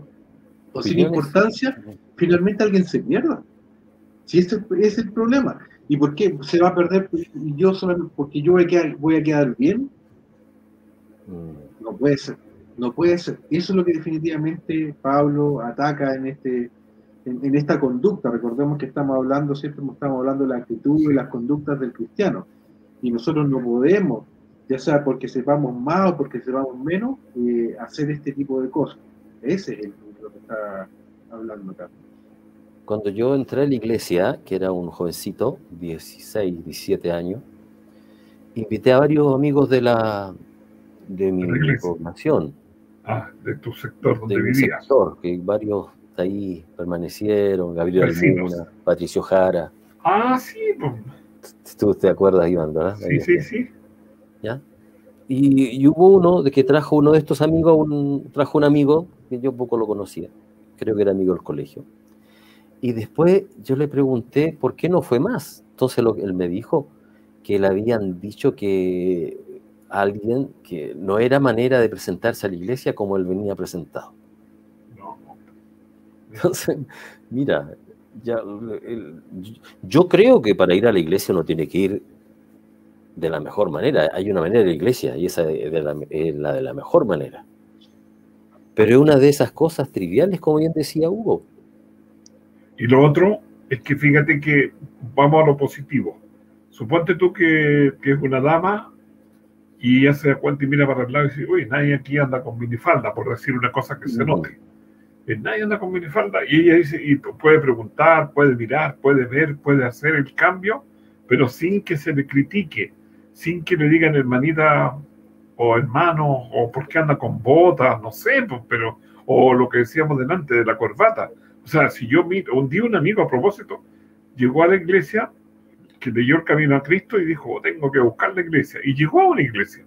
sin importancia, finalmente alguien se pierda. Si ese es el problema. ¿Y por qué se va a perder? Yo solamente porque yo voy a quedar, voy a quedar bien. Mm. No puede ser. No puede ser. Eso es lo que definitivamente Pablo ataca en este en, esta conducta. Recordemos que estamos hablando, siempre estamos hablando de la actitud y las conductas del cristiano. Y nosotros no podemos, ya sea porque sepamos más o porque sepamos menos, eh, hacer este tipo de cosas. Ese es el, lo que está hablando acá. Cuando yo entré a la iglesia, que era un jovencito, 16, 17 años, invité a varios amigos de la de mi formación. Ah, de tu sector donde de vivías. Mi sector, que varios ahí permanecieron, Gabriel Almuna, Patricio Jara. Ah, sí. Tú te acuerdas, Iván, ¿verdad? Sí, sí, sí. ¿Ya? Y, hubo uno de que trajo uno de estos amigos, un, trajo un amigo que yo poco lo conocía, creo que era amigo del colegio. Y después yo le pregunté por qué no fue más. Entonces lo, él me dijo que le habían dicho que alguien que no era manera de presentarse a la iglesia como él venía presentado. Entonces, mira, ya, yo creo que para ir a la iglesia uno tiene que ir de la mejor manera. Hay una manera de la iglesia y esa es, la, de la mejor manera. Pero es una de esas cosas triviales, como bien decía Hugo. Y lo otro es que fíjate que vamos a lo positivo. Suponte tú que, que es una dama y ella se da cuenta y mira para el lado y dice, uy, nadie aquí anda con minifalda, por decir una cosa que se note nadie anda con minifalda. Y ella dice, y puede preguntar, puede mirar, puede ver, puede hacer el cambio, pero sin que se le critique, sin que le digan hermanita o hermano, o por qué anda con botas, no sé, pero, o lo que decíamos delante de la corbata. O sea, si yo miro, un día un amigo a propósito llegó a la iglesia, que leyó el camino a Cristo y dijo, tengo que buscar la iglesia. Y llegó a una iglesia.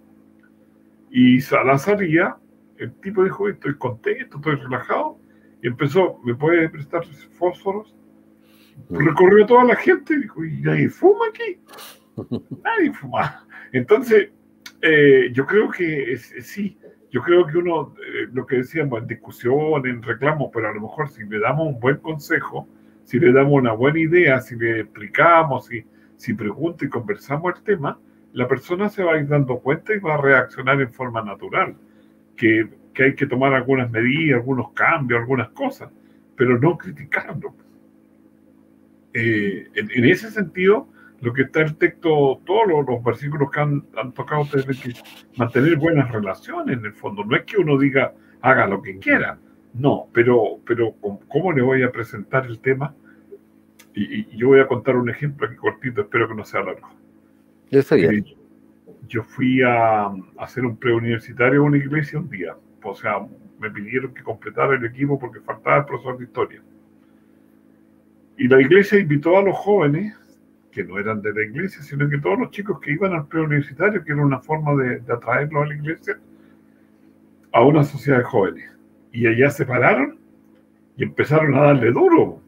Y a la salida, el tipo dijo, estoy contento, estoy relajado, y empezó, ¿me puede prestar fósforos? Recorrió toda la gente y dijo, ¿y nadie fuma aquí? Nadie fuma. Entonces, eh, yo creo que sí, yo creo que uno, eh, lo que decíamos en discusión, en reclamo, pero a lo mejor si le damos un buen consejo, si le damos una buena idea, si le explicamos, si, si pregunta y conversamos el tema, la persona se va a ir dando cuenta y va a reaccionar en forma natural. Que que hay que tomar algunas medidas, algunos cambios, algunas cosas, pero no criticarlo. Eh, en, ese sentido, lo que está el texto, todos los, versículos que han, tocado ustedes, que mantener buenas relaciones en el fondo. No es que uno diga, haga lo que quiera, no, pero, pero ¿cómo le voy a presentar el tema? Y, yo voy a contar un ejemplo aquí cortito, espero que no sea largo. Yo, eh, yo fui a, hacer un preuniversitario en una iglesia un día. O sea, me pidieron que completara el equipo porque faltaba el profesor de historia. Y la iglesia invitó a los jóvenes, que no eran de la iglesia, sino que todos los chicos que iban al preuniversitario, que era una forma de, de atraerlos a la iglesia, a una sociedad de jóvenes. Y allá se pararon y empezaron a darle duro.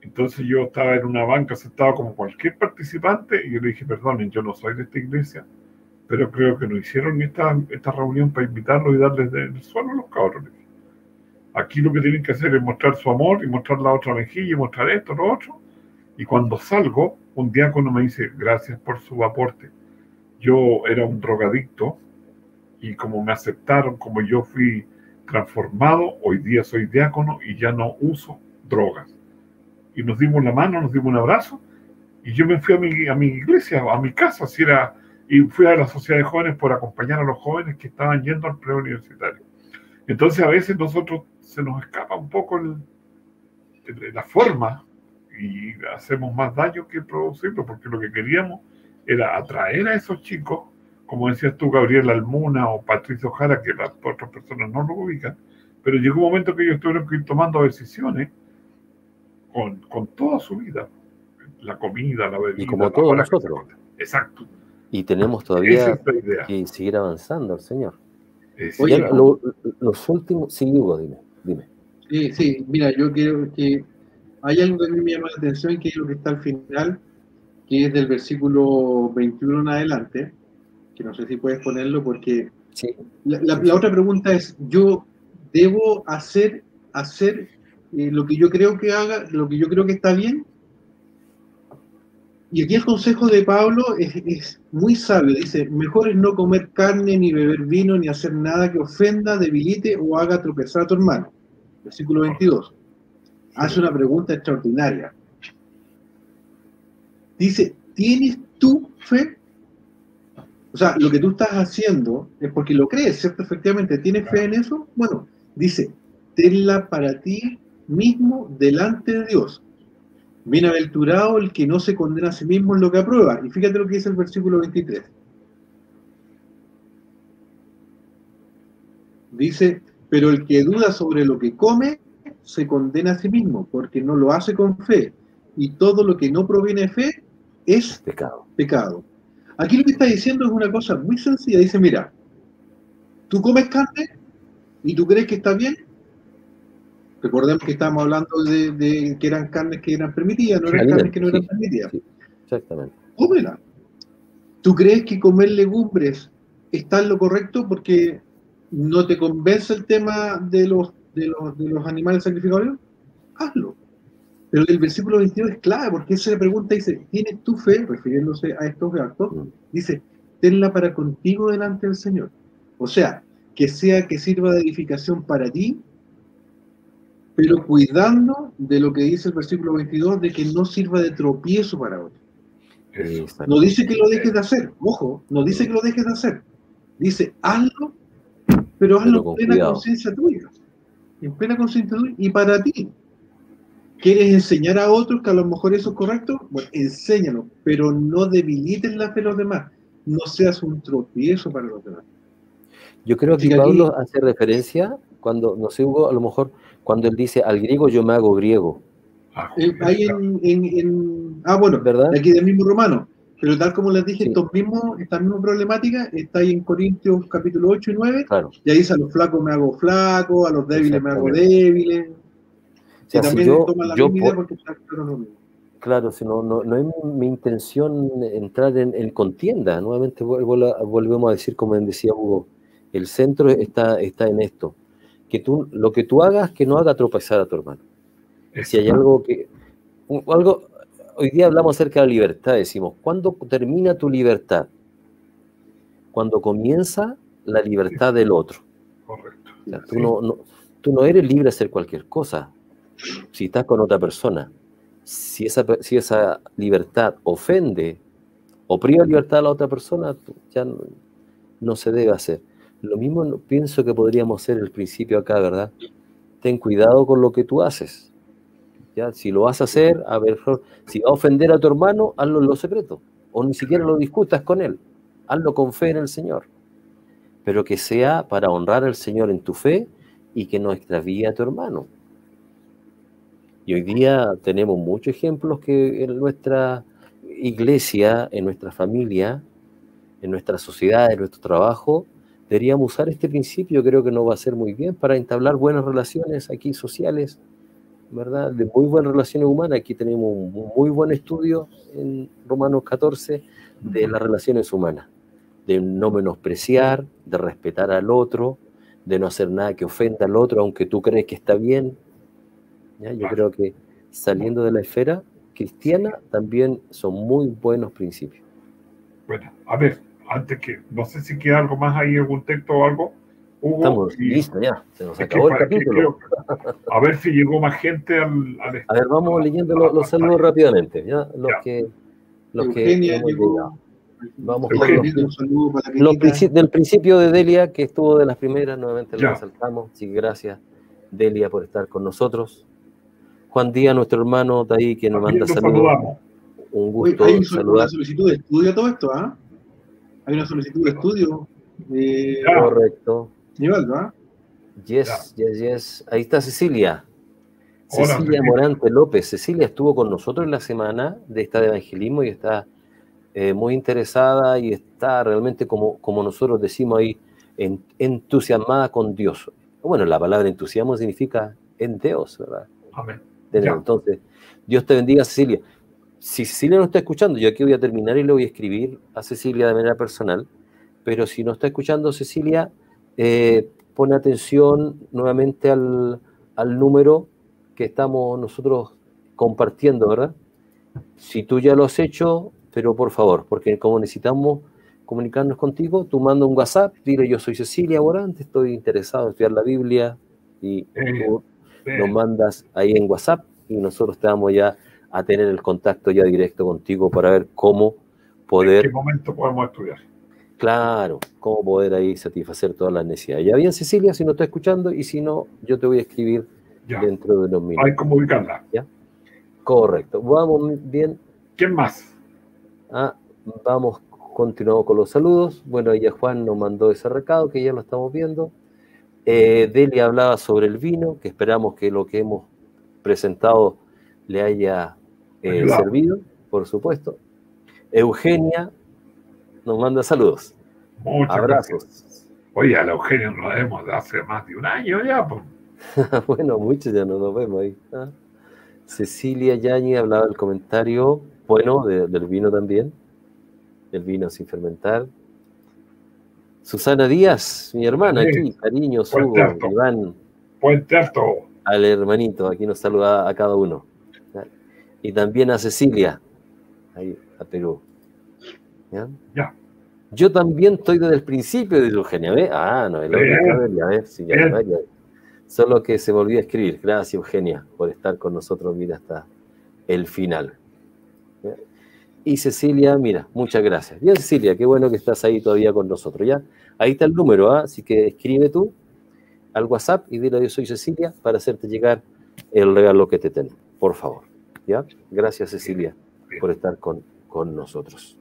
Entonces yo estaba en una banca sentado como cualquier participante y yo le dije, perdonen, yo no soy de esta iglesia, pero creo que no hicieron esta, esta reunión para invitarlos y darles del suelo a los cabrones. Aquí lo que tienen que hacer es mostrar su amor y mostrar la otra mejilla y mostrar esto, lo otro. Y cuando salgo, un diácono me dice, gracias por su aporte. Yo era un drogadicto y como me aceptaron, como yo fui transformado, hoy día soy diácono y ya no uso drogas. Y nos dimos la mano, nos dimos un abrazo y yo me fui a mi, a mi iglesia, a mi casa, si era, y fui a la sociedad de jóvenes por acompañar a los jóvenes que estaban yendo al preuniversitario. Entonces a veces nosotros se nos escapa un poco la forma y hacemos más daño que producirlo, porque lo que queríamos era atraer a esos chicos como decías tú, Gabriel Almuna o Patricio Jara, que las otras personas no lo ubican, pero llegó un momento que ellos tuvieron que ir tomando decisiones con, con toda su vida. La comida, la bebida. Y como todos nosotros. Exacto. Y tenemos todavía que seguir avanzando al Señor. Oye, los últimos, sí, Hugo, dime, dime. Sí, sí, mira, yo quiero que hay algo que me llama la atención, que es lo que está al final, que es del versículo 21 en adelante, que no sé si puedes ponerlo porque la, otra pregunta es, ¿yo debo hacer, hacer eh, lo que yo creo que haga, lo que yo creo que está bien? Y aquí el consejo de Pablo es, muy sabio. Dice, mejor es no comer carne, ni beber vino, ni hacer nada que ofenda, debilite o haga tropezar a tu hermano. Versículo 22. Hace una pregunta extraordinaria. Dice, ¿tienes tú fe? O sea, lo que tú estás haciendo es porque lo crees, ¿cierto? Efectivamente, ¿tienes fe en eso? Bueno, dice, tenla para ti mismo delante de Dios. Bienaventurado el que no se condena a sí mismo en lo que aprueba. Y fíjate lo que dice el versículo 23. Dice, pero el que duda sobre lo que come, se condena a sí mismo, porque no lo hace con fe. Y todo lo que no proviene de fe es pecado. pecado. Aquí lo que está diciendo es una cosa muy sencilla. Dice, mira, tú comes carne y tú crees que está bien. Recordemos que estamos hablando de, que eran carnes que eran permitidas, no eran carnes que no eran permitidas. exactamente. Cómela. ¿Tú crees que comer legumbres está en lo correcto porque no te convence el tema de los, de los, de los animales sacrificados? Hazlo. Pero el versículo 22 es clave porque esa pregunta dice, ¿tienes tu fe? Refiriéndose a estos actos, mm. dice, tenla para contigo delante del Señor. O sea, que sea que sirva de edificación para ti, pero cuidando de lo que dice el versículo 22, de que no sirva de tropiezo para otro. No dice que lo dejes de hacer, ojo, no dice que lo dejes de hacer. Dice, hazlo, pero hazlo en plena conciencia tuya. En plena conciencia tuya y para ti. ¿Quieres enseñar a otros que a lo mejor eso es correcto? Bueno, enséñalo, pero no debilites la fe de los demás. No seas un tropiezo para los demás. Yo creo que Pablo hace referencia cuando, no sé, Hugo, a lo mejor cuando él dice al griego yo me hago griego. Ah, eh, ahí en, ah bueno, ¿verdad? aquí del mismo romano. Pero tal como les dije, estos mismos, esta misma problemática está ahí en Corintios capítulo 8 y 9. Claro. Y ahí dice a los flacos me hago flaco, a los débiles me hago débiles claro, si no, no, es mi intención entrar en, contienda. Nuevamente volvemos a decir, como decía Hugo, el centro está, está en esto. Que tú, lo que tú hagas, que no haga tropezar a tu hermano. Si hay algo que... Algo, hoy día hablamos acerca de la libertad, decimos, ¿cuándo termina tu libertad? Cuando comienza la libertad del otro. Correcto. tú, no, tú no eres libre de hacer cualquier cosa si estás con otra persona, si esa, si esa libertad ofende o priva libertad a la otra persona, ya no, se debe hacer. Lo mismo pienso que podríamos hacer el principio acá, ¿verdad? Ten cuidado con lo que tú haces. ¿ya? Si lo vas a hacer, a ver, si va a ofender a tu hermano, hazlo en lo secreto. O ni siquiera lo discutas con él. Hazlo con fe en el Señor. Pero que sea para honrar al Señor en tu fe y que no extravíe a tu hermano. Y hoy día tenemos muchos ejemplos que en nuestra iglesia, en nuestra familia, en nuestra sociedad, en nuestro trabajo, deberíamos usar este principio, creo que nos va a ser muy bien para entablar buenas relaciones aquí sociales, ¿verdad? De muy buenas relaciones humanas. Aquí tenemos un muy buen estudio en Romanos 14 de las relaciones humanas, de no menospreciar, de respetar al otro, de no hacer nada que ofenda al otro, aunque tú crees que está bien. Yo creo que saliendo de la esfera cristiana también son muy buenos principios. Bueno, a ver, antes que, no sé si queda algo más ahí, algún texto o algo. Estamos listos ya, se nos acabó el capítulo. a ver si llegó más gente al, al A ver, vamos leyendo los, saludos rápidamente, ¿ya? Los que... Los Eugenia que llegó. Vamos con los, del principio de Delia, que estuvo de las primeras, nuevamente lo resaltamos. Así que gracias, Delia, por estar con nosotros. Juan Díaz, nuestro hermano, está ahí, que nos manda saludos. Un gusto Hay una solicitud de estudio todo esto, ¿ah? Hay una solicitud de estudio. Correcto. Nivaldo, ¿ah? Yes, yes, yes. Ahí está Cecilia. Cecilia Morante López. Cecilia estuvo con nosotros en la semana de esta de evangelismo y está eh, muy interesada y está realmente, como, como nosotros decimos ahí, entusiasmada con Dios. Bueno, la palabra entusiasmo significa en Dios, ¿verdad? Amén. Entonces, Dios te bendiga, Cecilia. Si Cecilia no está escuchando, yo aquí voy a terminar y le voy a escribir a Cecilia de manera personal, pero si no está escuchando, Cecilia, eh, pone atención nuevamente al, al número que estamos nosotros compartiendo, ¿verdad? Si tú ya lo has hecho, pero por favor, porque como necesitamos comunicarnos contigo, tú manda un WhatsApp, dile yo soy Cecilia Borante, estoy interesado en estudiar la Biblia y tú nos mandas ahí en WhatsApp y nosotros te vamos ya a tener el contacto ya directo contigo para ver cómo poder... ¿En qué momento podemos estudiar? Claro, cómo poder ahí satisfacer todas las necesidades. Ya bien, Cecilia, si no está escuchando y si no, yo te voy a escribir dentro de unos minutos. Hay que ubicarla. ¿Ya? Correcto. Vamos bien. ¿Quién más? Ah, vamos, continuamos con los saludos. Bueno, ya Juan nos mandó ese recado que ya lo estamos viendo. Eh, Delia hablaba sobre el vino, que esperamos que lo que hemos presentado le haya eh, servido, por supuesto. Eugenia nos manda saludos. Muchas Abrazos. Oye, a la Eugenia nos la vemos de hace más de un año ya. bueno, muchos ya no nos vemos ahí. ¿ah? Cecilia Yañi hablaba del comentario bueno, del vino también, el vino sin fermentar. Susana Díaz, mi hermana aquí, cariño, Hugo, Iván. Puente Alto. Al hermanito, aquí nos saluda a cada uno. Y también a Cecilia, ahí, a Perú. ¿Ya? Yo también estoy desde el principio de Eugenia, ¿ves? Ah, no, el ves, sí, ya, ya, Solo que se volvió a escribir. Gracias, Eugenia, por estar con nosotros, mira, hasta el final. Y Cecilia, mira, muchas gracias. Bien, Cecilia, qué bueno que estás ahí todavía con nosotros, ¿ya? Ahí está el número, ¿ah? Así que escribe tú al WhatsApp y dile yo soy Cecilia para hacerte llegar el regalo que te tengo, por favor, ¿ya? Gracias, Cecilia, por estar con, con nosotros.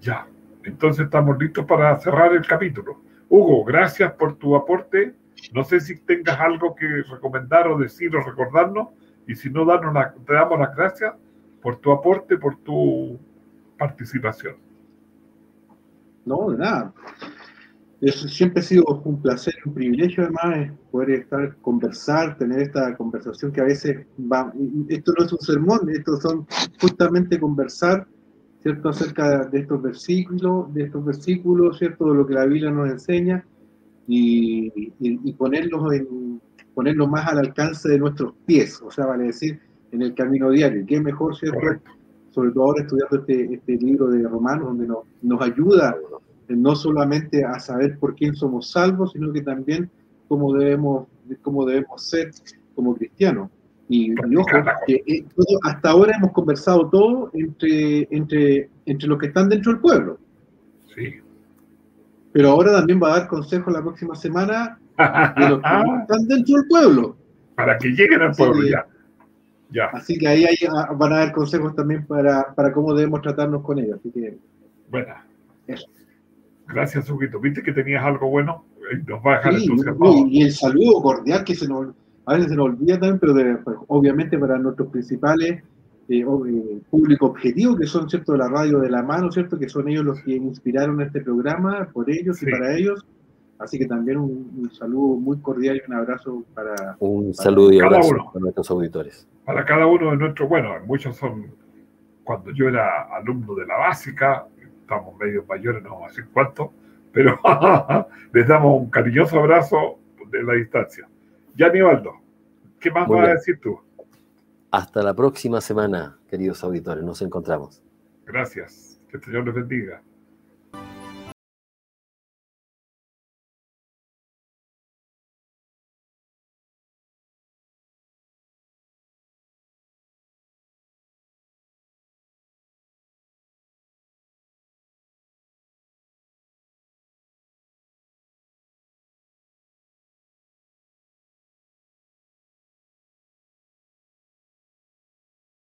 Ya, entonces estamos listos para cerrar el capítulo. Hugo, gracias por tu aporte. No sé si tengas algo que recomendar o decir o recordarnos. Y si no, danos te damos las gracias por tu aporte, por tu participación. No, de nada. Eso siempre ha sido un placer, un privilegio además poder estar, conversar, tener esta conversación que a veces va, esto no es un sermón, esto son justamente conversar, ¿cierto? Acerca de estos versículos, de estos versículos, ¿cierto? De lo que la Biblia nos enseña y, y, ponerlos, en, ponerlos más al alcance de nuestros pies, o sea, vale decir, en el camino diario. ¿Qué mejor, ¿cierto? sobre todo ahora estudiando este, este libro de Romanos, donde nos, nos ayuda no solamente a saber por quién somos salvos, sino que también cómo debemos, cómo debemos ser como cristianos. Y, ojo, que eh, hasta ahora hemos conversado todo entre, entre, entre los que están dentro del pueblo. Sí. Pero ahora también va a dar consejos la próxima semana de los que están dentro del pueblo. Para que lleguen al pueblo ya. Ya. Así que ahí ah, van a haber consejos también para, para cómo debemos tratarnos con ellos. Así que. Bueno. Gracias, Huguito. ¿Viste que tenías algo bueno? Nos va a dejar sí, y el saludo cordial que se nos, a veces se nos olvida también, pero pues, obviamente para nuestros principales eh, eh, público objetivo, que son, ¿cierto?, de la radio de la mano, ¿cierto?, que son ellos los que inspiraron este programa, por ellos y para ellos. Así que también un, saludo muy cordial y un abrazo para... Un saludo y abrazo para nuestros auditores. Para cada uno de nuestros, bueno, muchos son, cuando yo era alumno de la básica, estamos medio mayores, no vamos a decir cuánto, pero les damos un cariñoso abrazo de la distancia. Ya, Nivaldo, ¿qué más vas a decir tú? Hasta la próxima semana, queridos auditores. Nos encontramos. Gracias. Que el Señor les bendiga.